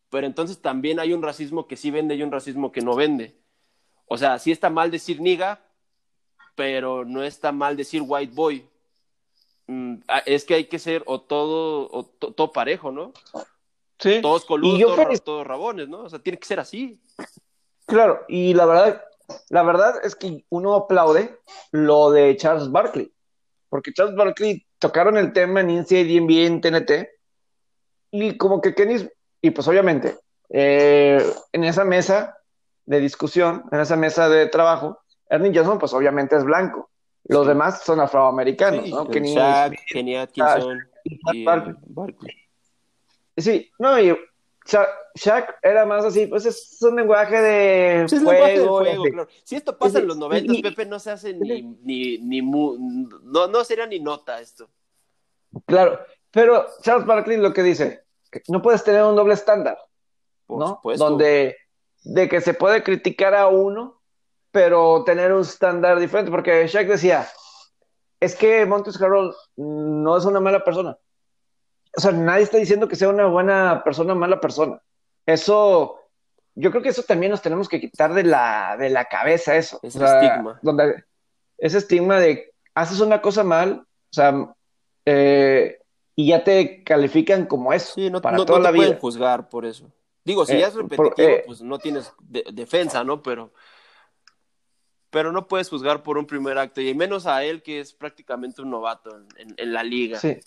Pero entonces también hay un racismo que sí vende y un racismo que no vende. O sea, sí está mal decir niga, pero no está mal decir white boy. Mm, es que hay que ser o todo, o todo parejo, ¿no? Sí. Todos coludos, todos, rabones, ¿no? O sea, tiene que ser así. Claro, y la verdad, la verdad es que uno aplaude lo de Charles Barkley, porque Charles Barkley tocaron el tema en NCAA, NBA, en TNT, y como que Kenny, y pues obviamente, eh, en esa mesa de discusión, en esa mesa de trabajo, Ernie Johnson, pues obviamente es blanco. Los demás son afroamericanos, ¿no? Kenny, Shaq, Kenny Atkinson y Barkley. Sí, no, y Shaq, era más así, pues es un lenguaje de fuego. claro. Si esto pasa en los 90, Pepe, no se hace ni, ni, ni no, no sería ni nota esto. Claro, pero Charles Barkley lo que dice, no puedes tener un doble estándar, ¿no? Donde de que se puede criticar a uno, pero tener un estándar diferente, porque Shaq decía, es que Montes Carroll no es una mala persona, o sea, nadie está diciendo que sea una buena persona o mala persona. Eso, yo creo que eso también nos tenemos que quitar de la, de la cabeza, eso. Ese estigma. Donde, ese estigma de haces una cosa mal, o sea, eh, y ya te califican como eso sí, no, para toda la te pueden juzgar por eso. Digo, si ya es eh, repetitivo, eh, pues no tienes defensa, ¿no? Pero, pero no puedes juzgar por un primer acto, y menos a él que es prácticamente un novato en, en la liga. Sí.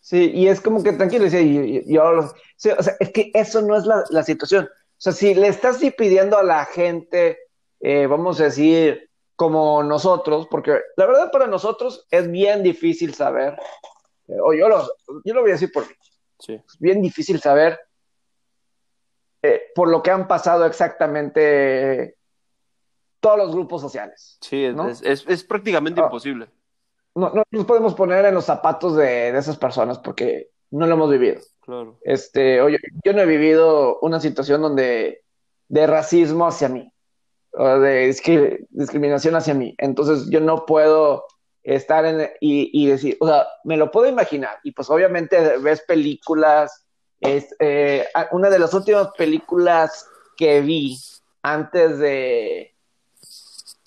Sí, y es como que tranquilo, y, o sea, es que eso no es la, situación. O sea, si le estás pidiendo a la gente, eh, vamos a decir, como nosotros, porque la verdad para nosotros es bien difícil saber, eh, o yo lo, yo lo voy a decir por mí, sí. es bien difícil saber eh, por lo que han pasado exactamente todos los grupos sociales. Sí, es, prácticamente ah. imposible no, no nos podemos poner en los zapatos de, esas personas porque no lo hemos vivido. Claro. Este, oye, yo no he vivido una situación donde de racismo hacia mí o de discriminación hacia mí. Entonces yo no puedo estar en y, decir, o sea, me lo puedo imaginar. Y pues obviamente ves películas. Es, eh, una de las últimas películas que vi antes de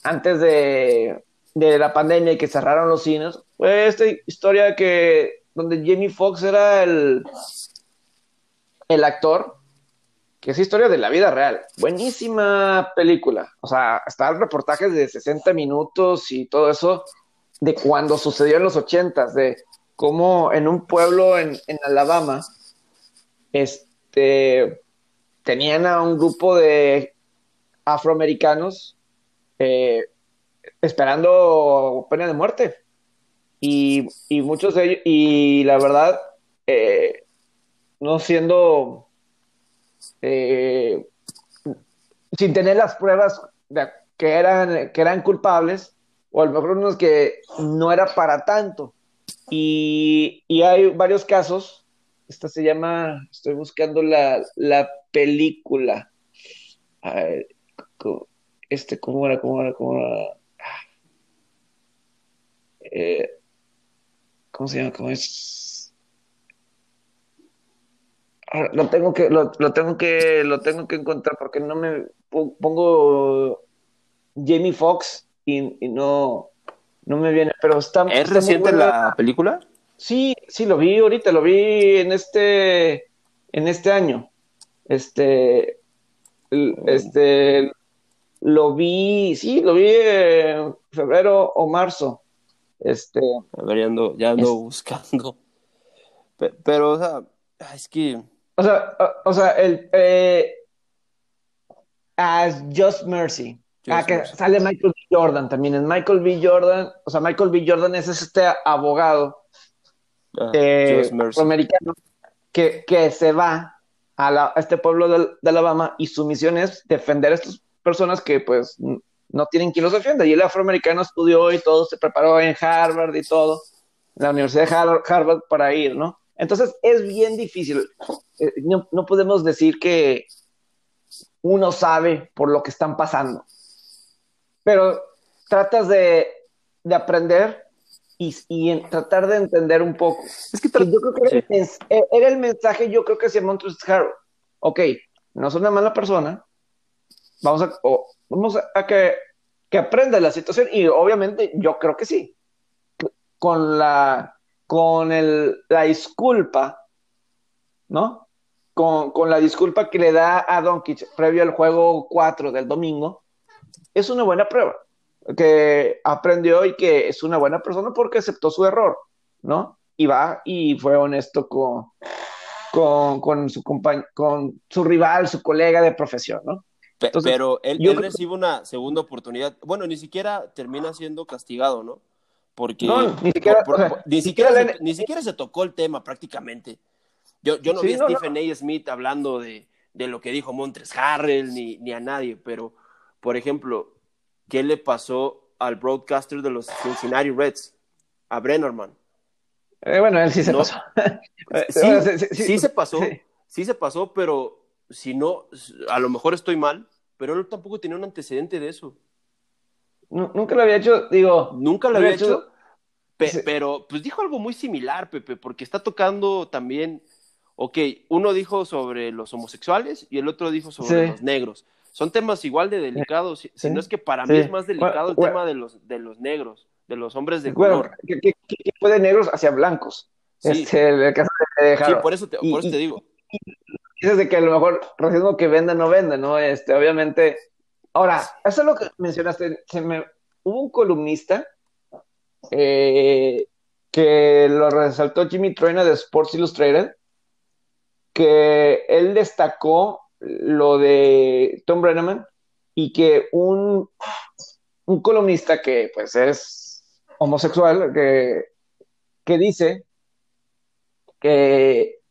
antes de de la pandemia y que cerraron los cines, fue esta historia que donde Jamie Foxx era el, el actor, que es historia de la vida real. Buenísima película. O sea, están reportajes de 60 minutos y todo eso de cuando sucedió en los 80 de cómo en un pueblo en, en Alabama, este, tenían a un grupo de afroamericanos eh, esperando pena de muerte. Y, muchos de ellos, y la verdad, eh, no siendo, eh, sin tener las pruebas que, eran, que eran culpables, o a lo mejor unos que no era para tanto. Y, hay varios casos, esta se llama, estoy buscando la, la película. este, ¿cómo era? ¿Cómo era? ¿Cómo era? Eh, ¿cómo se llama? ¿Cómo es? Ah, lo tengo que, lo, tengo que, lo tengo que encontrar porque no me pongo Jamie Foxx y, no, no me viene, pero está. ¿Es reciente la película? Sí, sí, lo vi ahorita, lo vi en este, en este año. Este, este, lo vi, sí, lo vi en febrero o marzo. Este, a ver, ya ando, ya ando buscando. Pero, o sea, es que. O sea, o, sea, el. Eh, as Just Mercy. ah, que sale Michael B. Jordan también. Es Michael B. Jordan. O sea, Michael B. Jordan es este abogado ah, eh, americano que, que se va a, la, a este pueblo de, de, Alabama y su misión es defender a estas personas que, pues, no tienen quien los defienda. Y el afroamericano estudió y todo, se preparó en Harvard y todo, en la Universidad de Harvard para ir, ¿no? Entonces es bien difícil. Eh, no, podemos decir que, uno sabe por lo que están pasando. Pero tratas de, de aprender y, y tratar de entender un poco. Es que, yo creo que eh, era, el, mensaje, yo creo que hacia Montrezl Harrell. Ok, no es una mala persona, vamos a, vamos a, que, que aprenda la situación y obviamente yo creo que sí. Con la, con el, la disculpa, ¿no? Con, con, la disculpa que le da a Doncic previo al juego 4 del domingo, es una buena prueba que aprendió y que es una buena persona porque aceptó su error, ¿no? Y va y fue honesto con, con, con su, con su rival, su colega de profesión, ¿no? Pero él, recibe una segunda oportunidad. Bueno, ni siquiera termina siendo castigado, ¿no? Porque [LAUGHS] ni, siquiera, ni, siquiera ni, siquiera se, tocó el tema prácticamente. Yo, yo no vi a Stephen A. Smith hablando de, de, lo que dijo Montres Harrell ni, ni a nadie, pero, por ejemplo, qué le pasó al broadcaster de los Cincinnati Reds, a Brennerman. Eh, bueno, él sí se pasó. [LAUGHS] sí, se pasó, sí. se pasó, pero si no, a lo mejor estoy mal, pero él tampoco tenía un antecedente de eso. nunca lo había hecho, digo. Nunca lo había hecho, pero pues dijo algo muy similar, Pepe, porque está tocando también, ok, uno dijo sobre los homosexuales y el otro dijo sobre los negros son temas igual de delicados, si no es que para mí es más delicado el tema de los, de los negros, de los hombres de color. Que, fue de negros hacia blancos. Sí, este, el caso de sí por eso te, por eso te digo. Dices de que a lo mejor racismo que venda no venda, ¿no? Este, obviamente. Ahora, eso es lo que mencionaste. Se me, hubo un columnista eh, que lo resaltó Jimmy Troina de Sports Illustrated, que él destacó lo de Tom Brenneman y que un, un columnista que pues es homosexual, que, que dice que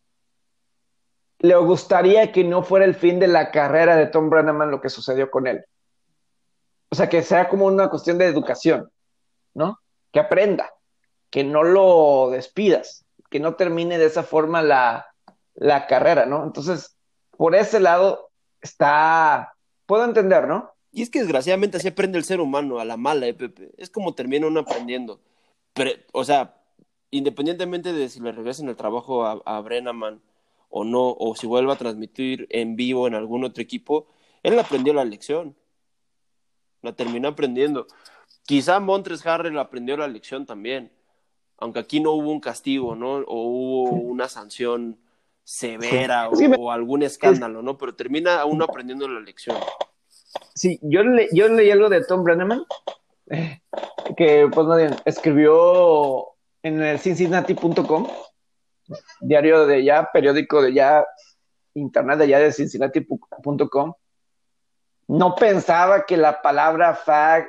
le gustaría que no fuera el fin de la carrera de Tom Brenneman lo que sucedió con él. O sea, que sea como una cuestión de educación, ¿no? Que aprenda, que no lo despidas, que no termine de esa forma la, la carrera, ¿no? Entonces, por ese lado está, puedo entender, ¿no? Y es que desgraciadamente así aprende el ser humano, a la mala, ¿eh, Pepe? Es como termina uno aprendiendo. Pero, o sea, independientemente de si le regresen el trabajo a, a o no, o si vuelva a transmitir en vivo en algún otro equipo, él aprendió la lección. La terminó aprendiendo. Quizá Montres Harrell aprendió la lección también, aunque aquí no hubo un castigo, ¿no? O hubo una sanción severa o, algún escándalo, ¿no? Pero termina uno aprendiendo la lección. Sí, yo, yo leí algo de Tom Brenneman, eh, que pues no escribió en el Cincinnati.com, diario de ya, periódico de ya, internet de ya de Cincinnati.com. No pensaba que la palabra fag,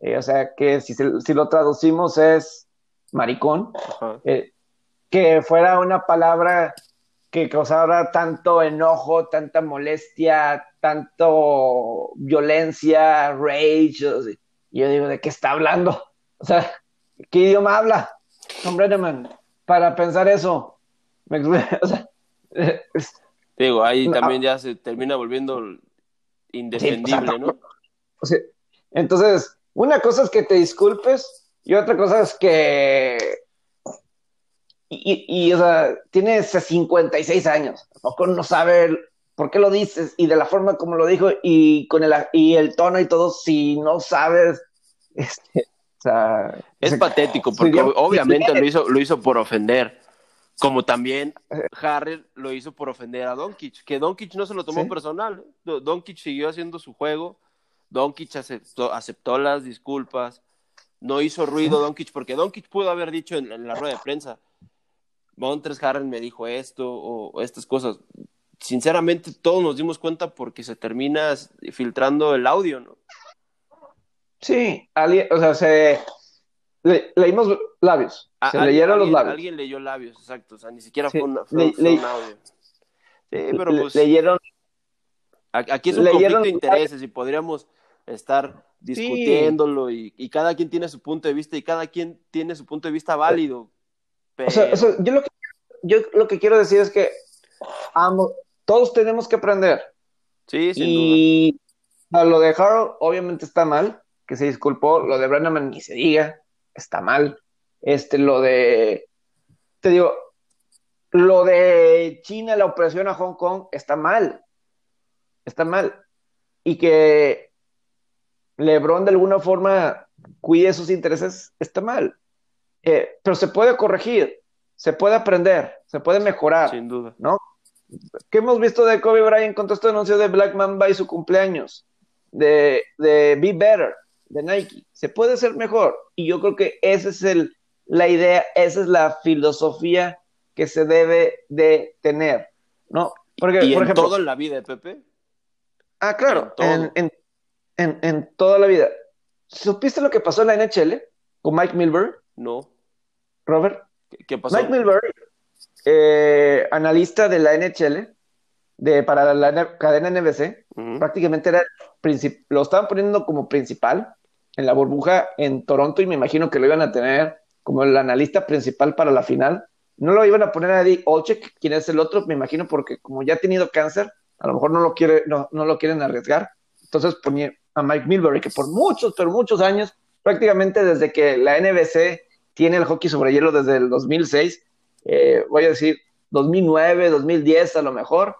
eh, o sea, que si, si, lo traducimos es maricón, eh, que fuera una palabra que causara tanto enojo, tanta molestia, tanto violencia, rage. Y yo digo, ¿de qué está hablando? [LAUGHS] O sea, ¿qué idioma habla? Hombre, para pensar eso. [LAUGHS] O sea, digo, ahí también ya se termina volviendo indefendible, ¿no? O sea, entonces, una cosa es que te disculpes y otra cosa es que y, y, o sea, tiene 56 años, poco no sabe por qué lo dices y de la forma como lo dijo y con el, y el tono y todo, si no sabes, [LAUGHS] este, o sea, es patético [LAUGHS] porque obviamente lo [LAUGHS] hizo, lo hizo por ofender. Como también Harry lo hizo por ofender a Doncic, que Doncic no se lo tomó personal. ¿eh? Doncic siguió haciendo su juego, Doncic aceptó, aceptó las disculpas, no hizo ruido Doncic, porque Doncic pudo haber dicho en la rueda de prensa, Montres Harrell me dijo esto o, estas cosas. Sinceramente, todos nos dimos cuenta porque se termina filtrando el audio, ¿no? Sí, alguien, o sea, se leímos labios. Se leyeron los labios. Alguien leyó labios, exacto. O sea, ni siquiera fue, un audio. Sí, pero pues. Leyeron. Aquí es un conflicto de intereses y podríamos estar discutiéndolo y, y, cada quien tiene su punto de vista y cada quien tiene su punto de vista válido. O sea, yo, lo que, yo lo que quiero decir es que todos tenemos que aprender. Sí, sin y lo de Harold obviamente está mal, que se disculpó, lo de Brennan ni se diga, está mal. Este, lo de, te digo, lo de China, la operación a Hong Kong, está mal, está mal. Y que LeBron de alguna forma cuide sus intereses, está mal. Eh, pero se puede corregir, se puede aprender, se puede mejorar. Sin duda. ¿No? ¿Qué hemos visto de Kobe Bryant con todo este anuncio de Black Mamba y su cumpleaños? De, de Be Better, de Nike. Se puede ser mejor. Y yo creo que esa es el, la idea, esa es la filosofía que se debe de tener. ¿No? Porque, ¿Y por en ejemplo, todo en la vida, Pepe? Ah, claro, en, en, en, en, toda la vida. ¿Supiste lo que pasó en la NHL con Mike Milbury? No. Robert. ¿Qué, pasó? Mike Milbury, eh, analista de la NHL, de, para la cadena NBC, prácticamente era lo estaban poniendo como principal en la burbuja en Toronto y me imagino que lo iban a tener como el analista principal para la final. No lo iban a poner a Eddie Olchek, quien es el otro, me imagino, porque como ya ha tenido cáncer, a lo mejor no lo, quiere, no, no lo quieren arriesgar. Entonces ponía a Mike Milbury, que por muchos, pero muchos años, prácticamente desde que la NBC tiene el hockey sobre hielo desde el 2006, eh, voy a decir 2009, 2010 a lo mejor,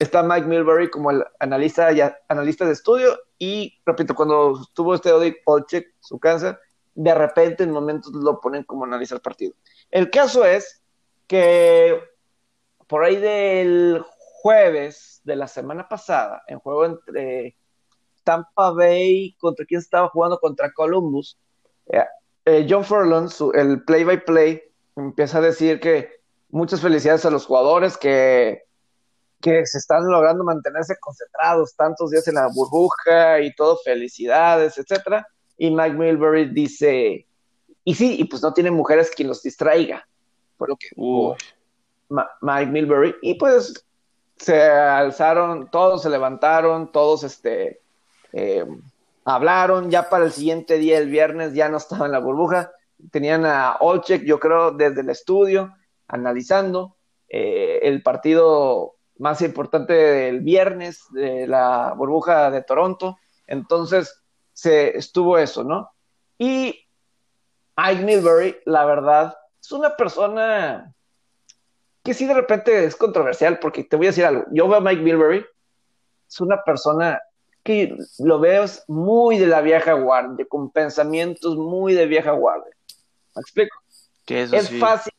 está Mike Milbury como el analista, analista de estudio y, repito, cuando tuvo este Olchek, su cáncer, de repente en momentos lo ponen como analista del partido. El caso es que por ahí del jueves de la semana pasada, en juego entre Tampa Bay, contra quién estaba jugando contra Columbus, eh, eh, John Furlong, el play-by-play, empieza a decir que muchas felicidades a los jugadores que, que se están logrando mantenerse concentrados tantos días en la burbuja y todo, felicidades, etcétera. Y Mike Milbury dice, y sí, y pues no tienen mujeres quien los distraiga. Por lo que Mike Milbury. Y pues se alzaron, todos se levantaron, todos este, eh, hablaron. Ya para el siguiente día, el viernes, ya no estaba en la burbuja. Tenían a Olchek, yo creo, desde el estudio, analizando eh, el partido más importante del viernes de la burbuja de Toronto. Entonces, se estuvo eso, ¿no? Y Mike Milbury, la verdad, es una persona que sí de repente es controversial, porque te voy a decir algo. Yo veo a Mike Milbury, es una persona que lo veo muy de la vieja guardia, con pensamientos muy de vieja guardia. ¿Me explico? es fácil,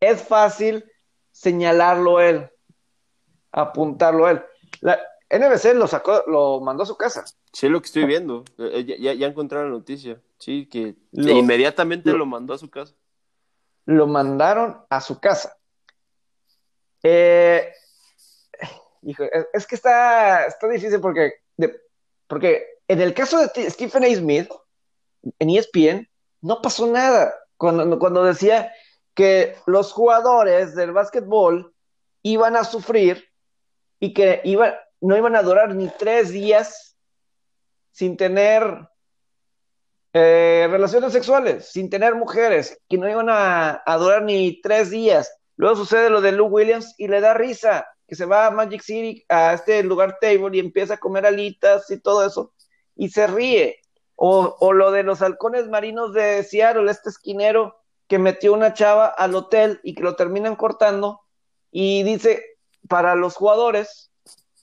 es fácil señalarlo él, apuntarlo él. La NBC lo sacó, lo mandó a su casa. Sí, lo que estoy viendo. Eh, eh, ya, ya encontré la noticia. Sí, que inmediatamente lo, mandó a su casa. Lo mandaron a su casa. Eh, es, que está, está difícil porque, porque en el caso de Stephen A. Smith, en ESPN, no pasó nada. Cuando, cuando decía que los jugadores del básquetbol iban a sufrir y que iban, no iban a durar ni tres días sin tener eh, relaciones sexuales, sin tener mujeres, que no iban a, durar ni tres días. Luego sucede lo de Lou Williams y le da risa, que se va a Magic City, a este lugar table y empieza a comer alitas y todo eso, y se ríe. O, o lo de los halcones marinos de Seattle, este esquinero que metió una chava al hotel y que lo terminan cortando, y dice, para los jugadores,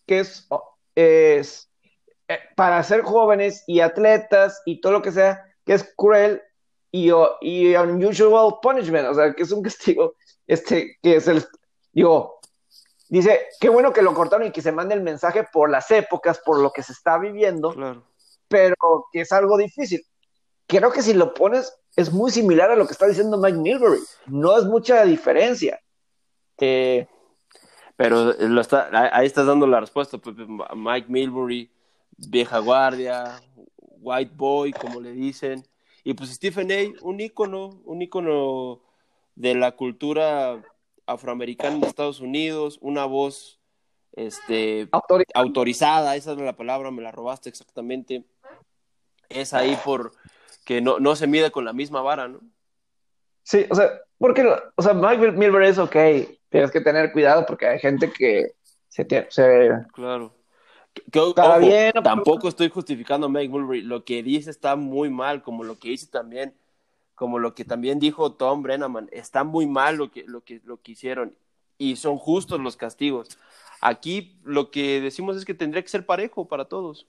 que es, es eh, para ser jóvenes y atletas y todo lo que sea, que es cruel y, y unusual punishment, o sea, que es un [LAUGHS] castigo, este, que es el, digo, dice, qué bueno que lo cortaron y que se mande el mensaje por las épocas, por lo que se está viviendo, pero que es algo difícil. Creo que si lo pones, es muy similar a lo que está diciendo Mike Milbury, no es mucha diferencia. Eh, pero lo está, ahí estás dando la respuesta, Mike Milbury, vieja guardia, white boy, como le dicen. Y pues Stephen A., un ícono, un ícono de la cultura afroamericana en Estados Unidos, una voz este, autorizada, esa es la palabra, me la robaste exactamente. Es ahí por que no, no se mide con la misma vara, ¿no? Sí, o sea, porque, o sea, Mike Milbury es ok, tienes que tener cuidado porque hay gente que se, se... Claro. tampoco estoy justificando a Mike Mulberry. Lo que dice está muy mal, como lo que dice también, como lo que también dijo Tom Brennaman. Está muy mal lo que, lo que, lo que hicieron y son justos los castigos. Aquí lo que decimos es que tendría que ser parejo para todos.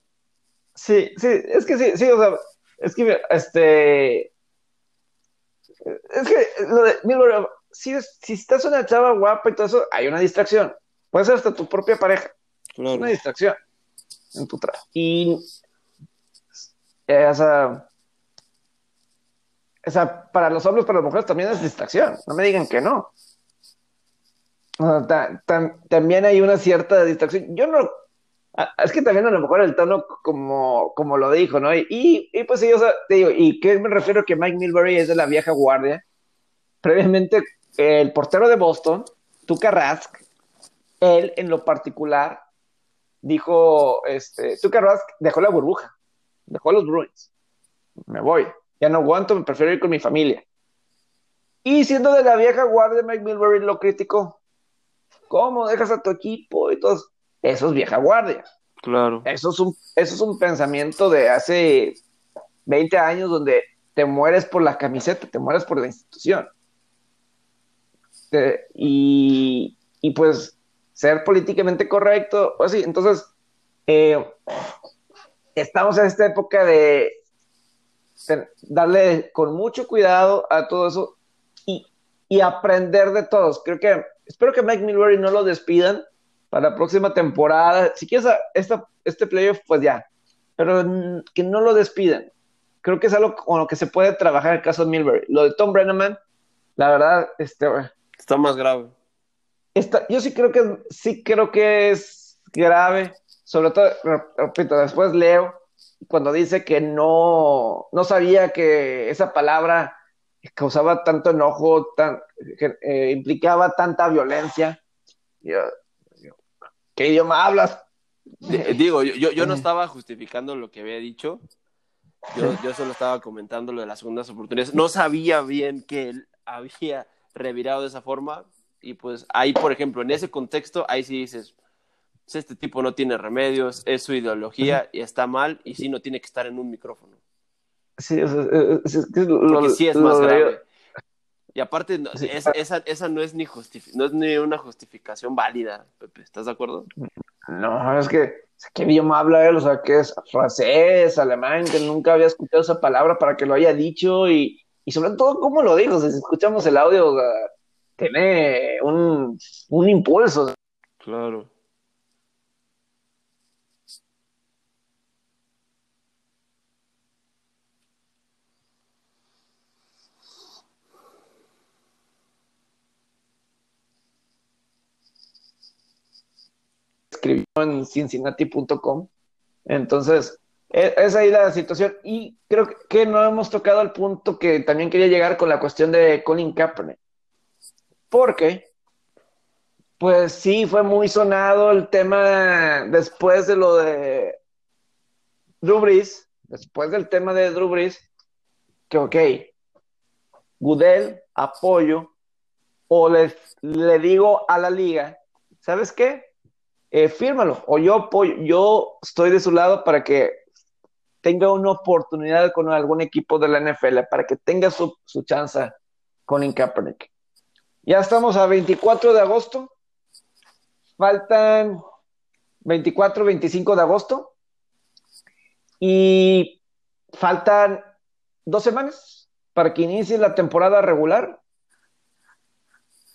Sí, sí, es que sí, sí, o sea, es que, este, es que lo de Milbury, si, si estás una chava guapa y todo eso, hay una distracción. Puede ser hasta tu propia pareja. Una distracción en tu trabajo. Y esa, esa, para los hombres, para las mujeres también es distracción. No me digan que no. también hay una cierta distracción. Yo no, es que también a lo mejor el tono como, como lo dijo, ¿no? Y, y pues sí, o sea, te digo, ¿y qué me refiero que Mike Milbury es de la vieja guardia? Previamente, el portero de Boston, Tuka Rask, él en lo particular dijo, este, Tuka Rask dejó la burbuja, dejó los Bruins, me voy, ya no aguanto, me prefiero ir con mi familia. Y siendo de la vieja guardia, Mike Milbury lo criticó. ¿Cómo dejas a tu equipo y todo? Eso es vieja guardia. Claro. Eso es un, eso es un pensamiento de hace 20 años donde te mueres por la camiseta, te mueres por la institución. Y, y pues ser políticamente correcto, o así. Entonces, eh, estamos en esta época de darle con mucho cuidado a todo eso y, aprender de todos. Creo que, espero que Mike Milbury no lo despidan para la próxima temporada. Si quieres esta, este playoff, pues ya, pero que no lo despidan. Creo que es algo con lo que se puede trabajar el caso de Milbury. Lo de Tom Brenneman, la verdad, este, está más grave yo sí creo que sí creo que es grave, sobre todo, repito, después leo cuando dice que no, no sabía que esa palabra causaba tanto enojo, tan, eh, implicaba tanta violencia. ¿Qué idioma hablas? Digo, yo, yo no estaba justificando lo que había dicho, yo, yo solo estaba comentando lo de las segundas oportunidades. No sabía bien que él había revirado de esa forma, y pues ahí, por ejemplo, en ese contexto, ahí sí dices, pues, este tipo no tiene remedios, es su ideología y está mal y sí no tiene que estar en un micrófono. Sí, o sea, es, Porque sí es más grave. [LAUGHS] Y aparte, esa, esa no, es ni no es ni una justificación válida, Pepe, ¿estás de acuerdo? No, es que, ¿qué idioma habla él? O sea, que es francés, alemán, que nunca había escuchado esa palabra para que lo haya dicho y, y sobre todo, ¿cómo lo dijo? si escuchamos el audio, tiene un, un impulso. Claro. escribió en cincinnati.com. Entonces, es ahí la situación. Y creo que no hemos tocado el punto que también quería llegar con la cuestión de Colin Kaepernick porque, pues sí, fue muy sonado el tema después de lo de Drew después del tema de Drew que ok, Gudel, apoyo, o le, le digo a la liga, ¿sabes qué? Eh, fírmalo, o yo apoyo, yo estoy de su lado para que tenga una oportunidad con algún equipo de la NFL, para que tenga su, su chance con Kaepernick. Ya estamos a 24 de agosto. Faltan 24, 25 de agosto. Y faltan dos semanas para que inicie la temporada regular.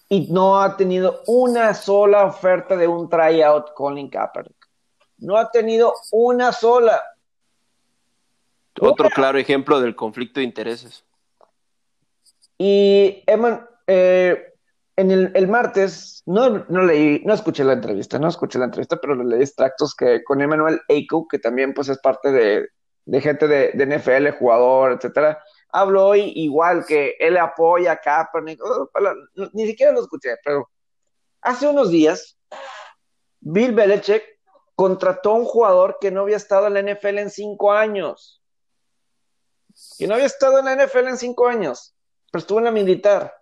Y no ha tenido una sola oferta de un tryout Colin Kaepernick. No ha tenido una sola. Otro claro ejemplo del conflicto de intereses. Y Eman, eh, en el, martes, no, no leí, no escuché la entrevista, no escuché la entrevista, pero leí extractos que con Emmanuel Eiko, que también pues es parte de, gente de, NFL, jugador, etcétera, habló igual que él apoya a Kaepernick, oh, ni siquiera lo escuché, pero hace unos días, Bill Belichick contrató a un jugador que no había estado en la NFL en cinco años. Que no había estado en la NFL en cinco años, pero estuvo en la militar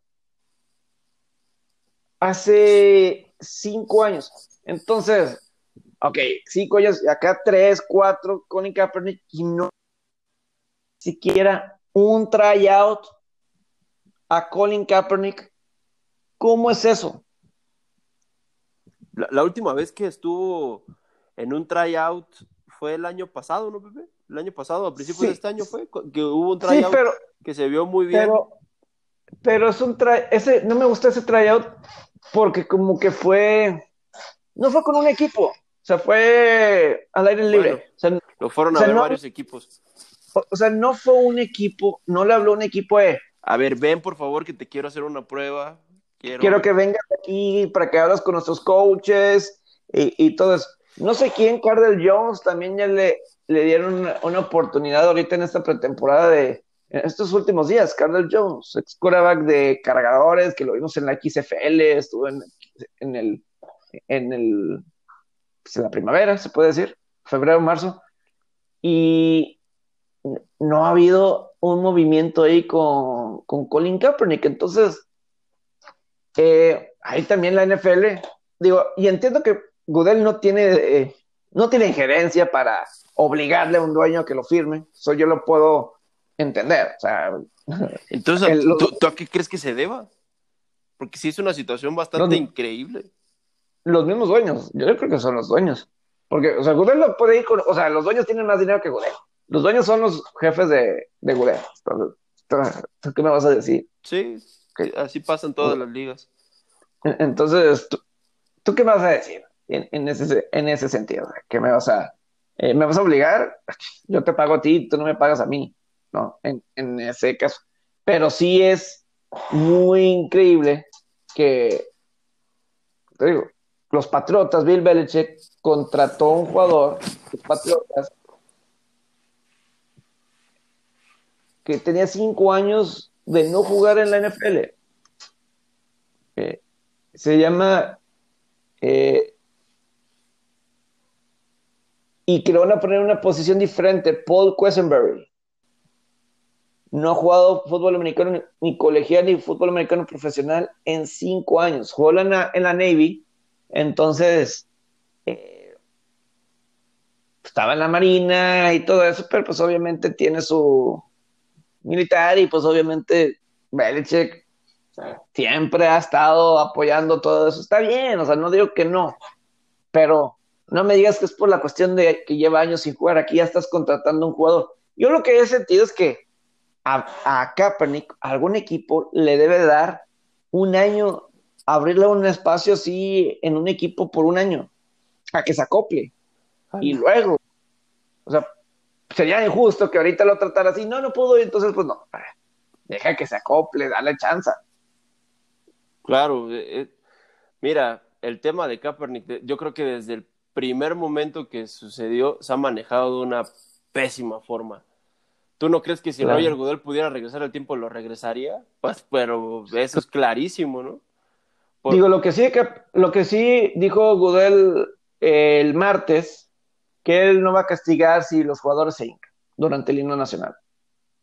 hace cinco años. Entonces, ok, cinco años, acá tres, cuatro, Colin Kaepernick, y no siquiera un tryout a Colin Kaepernick. ¿Cómo es eso? La, última vez que estuvo en un tryout fue el año pasado, ¿no, Pepe? El año pasado, a principios de este año fue, que hubo un tryout que se vio muy bien. Pero, pero es un tryout, ese, no me gusta ese tryout porque como que fue, no fue con un equipo, o sea, fue al aire libre. lo fueron a ver varios equipos. O, sea, no fue un equipo, no le habló un equipo de... A ver, ven por favor que te quiero hacer una prueba. Quiero, que vengas aquí para que hablas con nuestros coaches y, y todo eso. No sé quién, Cardell Jones, también ya le, le dieron una, oportunidad ahorita en esta pretemporada de, estos últimos días, Cardell Jones, ex quarterback de cargadores, que lo vimos en la XFL, estuvo en, en el, en el, pues, la primavera, se puede decir, febrero, marzo, y no ha habido un movimiento ahí con, con Colin Kaepernick. Entonces, eh, ahí también la NFL, digo, y entiendo que Goodell no tiene, eh, no tiene injerencia para obligarle a un dueño a que lo firme. Eso yo lo puedo entender. O sea, [LAUGHS] Entonces, ¿tú, a qué crees que se deba? Porque sí es una situación bastante increíble. Los mismos dueños, yo creo que son los dueños. Porque, o sea, Goodell no puede ir con, o sea, los dueños tienen más dinero que Goodell. Los dueños son los jefes de, de ¿qué me vas a decir? Sí, así pasan todas las ligas. Entonces, ¿tú, qué me vas a decir en, ese, en ese sentido? ¿Qué me vas a, eh, me vas a obligar? Yo te pago a ti, tú no me pagas a mí, ¿no? En, en ese caso. Pero sí es muy increíble que, te digo, los Patriotas, Bill Belichick contrató a un jugador, los Patriotas, que tenía cinco años de no jugar en la NFL. Eh, se llama... Eh, y que lo van a poner en una posición diferente, Paul Quesenberry. No ha jugado fútbol americano ni colegial ni fútbol americano profesional en cinco años. Jugó en la, en la Navy, entonces eh, estaba en la Marina y todo eso, pero pues obviamente tiene su, militar y pues obviamente Belichick siempre ha estado apoyando todo eso. Está bien, o sea, no digo que no, pero no me digas que es por la cuestión de que lleva años sin jugar, aquí ya estás contratando un jugador. Yo lo que he sentido es que a, a Kaepernick, algún equipo le debe dar un año, abrirle un espacio así en un equipo por un año, a que se acople. Y luego, o sea, sería injusto que ahorita lo tratara así, no, no pudo, y entonces pues no, deja que se acople, dale chance. Claro, eh, eh, mira, el tema de Kaepernick, yo creo que desde el primer momento que sucedió se ha manejado de una pésima forma. ¿Tú no crees que si Roger Goodell pudiera regresar al tiempo lo regresaría? Pues, pero eso es clarísimo, ¿no? Digo, lo que sí, lo que sí dijo Goodell el martes que él no va a castigar si los jugadores se hincan durante el himno nacional.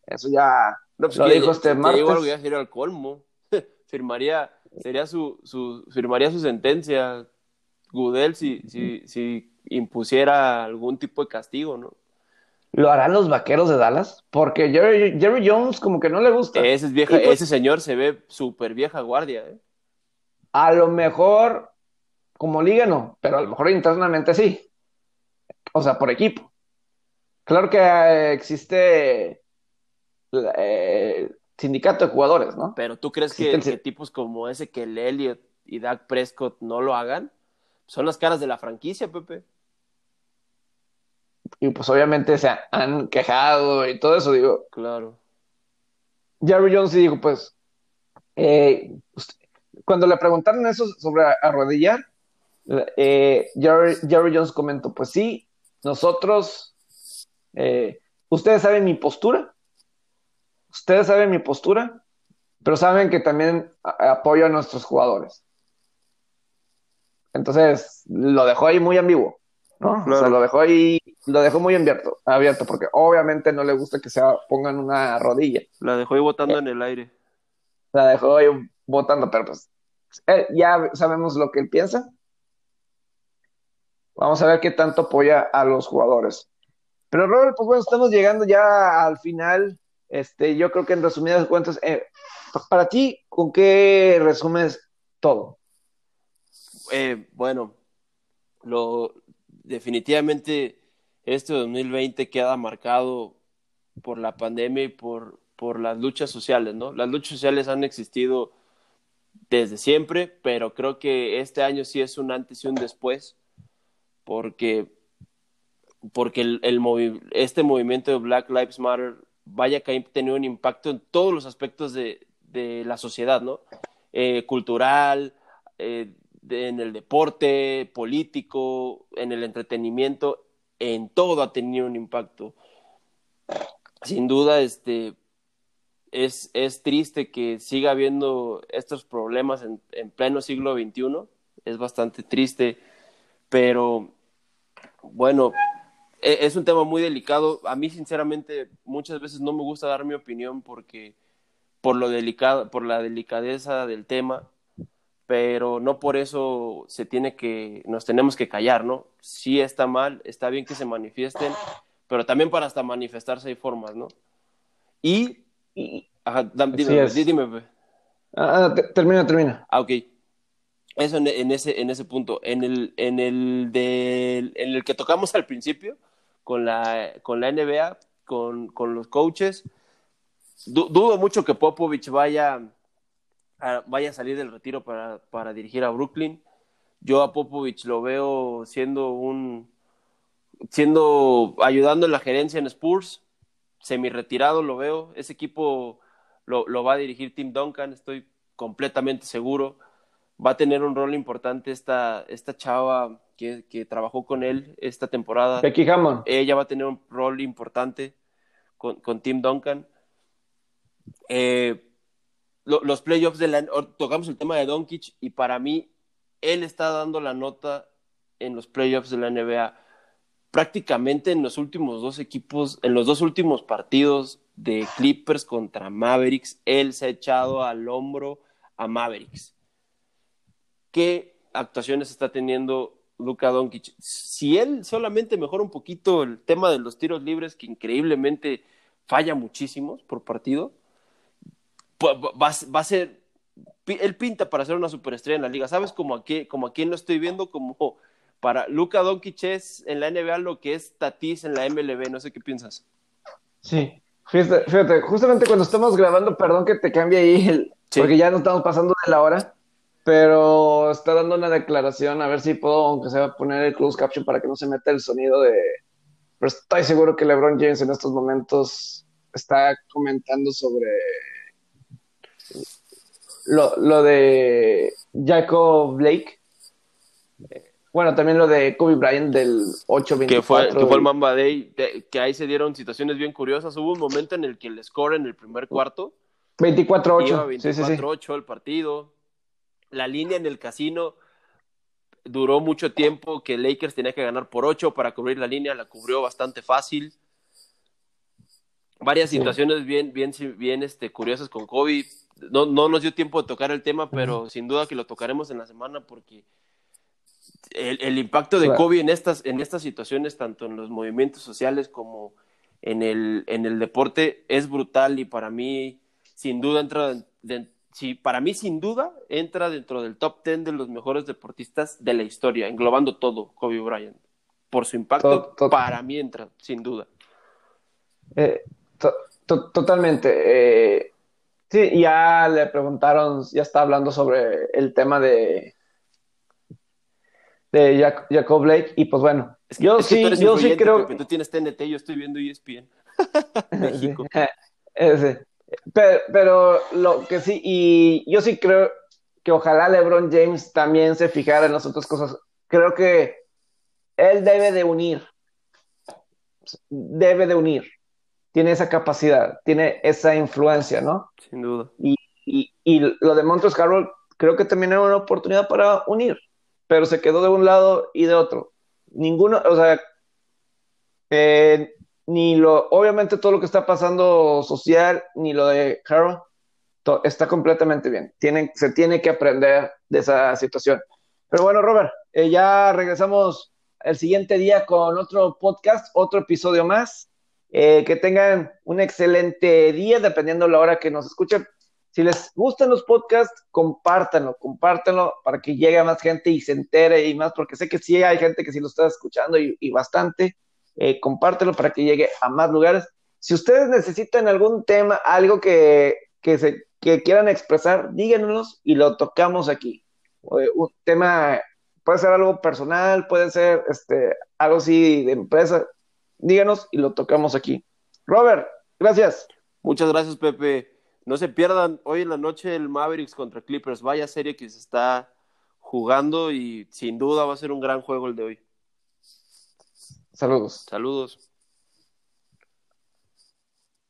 Eso ya pues lo dijo este martes. Igual voy a ir al colmo. [LAUGHS] firmaría, sería su, su, firmaría su sentencia Gudel si, si, si impusiera algún tipo de castigo, ¿no? ¿Lo harán los vaqueros de Dallas? Porque Jerry, Jerry Jones como que no le gusta. Ese, es vieja, pues ese señor se ve súper vieja guardia, ¿eh? A lo mejor, como liga no, pero a lo mejor internamente sí o sea, por equipo. Claro que eh, existe eh, sindicato de jugadores, ¿no? Pero tú crees que, tipos como ese que el Elliot y Dak Prescott no lo hagan? Son las caras de la franquicia, Pepe. Y pues obviamente se han quejado y todo eso, digo. Claro. Jerry Jones dijo, pues, eh, cuando le preguntaron eso sobre arrodillar, eh, Jerry, Jerry, Jones comentó, pues sí, nosotros, eh, ustedes saben mi postura, ustedes saben mi postura, pero saben que también apoyo a nuestros jugadores. Entonces, lo dejó ahí muy ambiguo, ¿no? O sea, lo dejó ahí, lo dejó muy abierto, abierto, porque obviamente no le gusta que se pongan una rodilla. La dejó ahí botando en el aire. La dejó ahí botando, pero pues eh, ya sabemos lo que él piensa Vamos a ver qué tanto apoya a los jugadores. Pero Robert, pues bueno, estamos llegando ya al final. Este, yo creo que en resumidas cuentas, eh, para ti, ¿con qué resumes todo? Eh, bueno, lo definitivamente este 2020 queda marcado por la pandemia y por, las luchas sociales, ¿no? Las luchas sociales han existido desde siempre, pero creo que este año sí es un antes y un después, porque, porque este movimiento de Black Lives Matter vaya que ha tenido un impacto en todos los aspectos de, de la sociedad, ¿no? Eh, cultural, eh, en el deporte, político, en el entretenimiento, en todo ha tenido un impacto. Sin duda, este, es, es triste que siga habiendo estos problemas en, en pleno siglo XXI, es bastante triste, pero bueno, e, es un tema muy delicado. A mí, sinceramente, muchas veces no me gusta dar mi opinión porque por lo delicado, por la delicadeza del tema, pero no por eso se tiene que, nos tenemos que callar, ¿no? Sí está mal, está bien que se manifiesten, pero también para hasta manifestarse hay formas, ¿no? Y, ajá, dime, dime, ah, ah termina, termina. Ah, ok. Eso en, en, ese, en ese punto. En el, en el en el que tocamos al principio, con la, con la NBA, con, con los coaches, dudo mucho que Popovich vaya a, vaya a salir del retiro para, para dirigir a Brooklyn. Yo a Popovich lo veo siendo un siendo ayudando en la gerencia en Spurs, semi retirado lo veo. Ese equipo lo, lo, va a dirigir Tim Duncan, estoy completamente seguro. Va a tener un rol importante esta, esta chava que, que trabajó con él esta temporada. Becky Hammond. Ella va a tener un rol importante con, con Tim Duncan. Eh, los playoffs de la tocamos el tema de Doncic y para mí él está dando la nota en los playoffs de la NBA prácticamente en los últimos dos equipos, en los dos últimos partidos de Clippers contra Mavericks, él se ha echado al hombro a Mavericks. ¿Qué actuaciones está teniendo Luka Doncic? Si él solamente mejora un poquito el tema de los tiros libres, que increíblemente falla muchísimos por partido, va, va a ser, él pinta para ser una superestrella en la liga. ¿Sabes como aquí, como a quién lo estoy viendo? Como para Luca Doncic es en la NBA lo que es Tatis en la MLB. No sé qué piensas. Sí, fíjate, justamente cuando estamos grabando, perdón que te cambie ahí, el, porque ya no estamos pasando de la hora, pero está dando una declaración, a ver si puedo, aunque sea, poner el closed caption para que no se meta el sonido de... Pero estoy seguro que LeBron James en estos momentos está comentando sobre lo, lo de Jacob Blake. Bueno, también lo de Kobe Bryant del 8-24. Que fue, que fue el Mamba Day, que ahí se dieron situaciones bien curiosas. Hubo un momento en el que el score en el primer cuarto 24-8. 24-8 el partido. La línea en el casino duró mucho tiempo que Lakers tenía que ganar por 8 para cubrir la línea, la cubrió bastante fácil. Varias situaciones bien, bien, bien este, curiosas con Kobe no, no nos dio tiempo de tocar el tema, pero sin duda que lo tocaremos en la semana porque el, impacto de Kobe en estas, en estas situaciones, tanto en los movimientos sociales como en el, en el deporte, es brutal y para mí, sin duda, entra, para mí, sin duda, entra dentro del top 10 de los mejores deportistas de la historia, englobando todo, Kobe Bryant. Por su impacto, para mí entra, sin duda. Eh, totalmente. Eh, Sí, ya le preguntaron, ya está hablando sobre el tema de, de Jacob Blake, y pues bueno, yo sí, yo sí creo que tú tienes TNT, yo estoy viendo ESPN. [LAUGHS] México. [LAUGHS] Pero, pero, lo que sí, y yo sí creo que ojalá LeBron James también se fijara en las otras cosas. Creo que él debe de unir, debe de unir tiene esa capacidad, tiene esa influencia, ¿no? Sin duda. Y, lo de Montrose Carroll creo que también era una oportunidad para unir, pero se quedó de un lado y de otro. Ninguno, o sea, eh, ni lo, obviamente todo lo que está pasando social, ni lo de Carroll, está completamente bien. Tiene, se tiene que aprender de esa situación. Pero bueno, Robert, eh, ya regresamos el siguiente día con otro podcast, otro episodio más. Eh, que tengan un excelente día, dependiendo de la hora que nos escuchen. Si les gustan los podcasts, compártanlo, compártanlo para que llegue a más gente y se entere y más, porque sé que sí hay gente que sí lo está escuchando y, bastante. Eh, compártanlo para que llegue a más lugares. Si ustedes necesitan algún tema, algo que, que quieran expresar, díganos y lo tocamos aquí. Eh, un tema, puede ser algo personal, puede ser este, algo así de empresa, díganos y lo tocamos aquí. Robert, gracias. Muchas gracias, Pepe. No se pierdan hoy en la noche el Mavericks contra Clippers. Vaya serie que se está jugando y sin duda va a ser un gran juego el de hoy. Saludos. Saludos.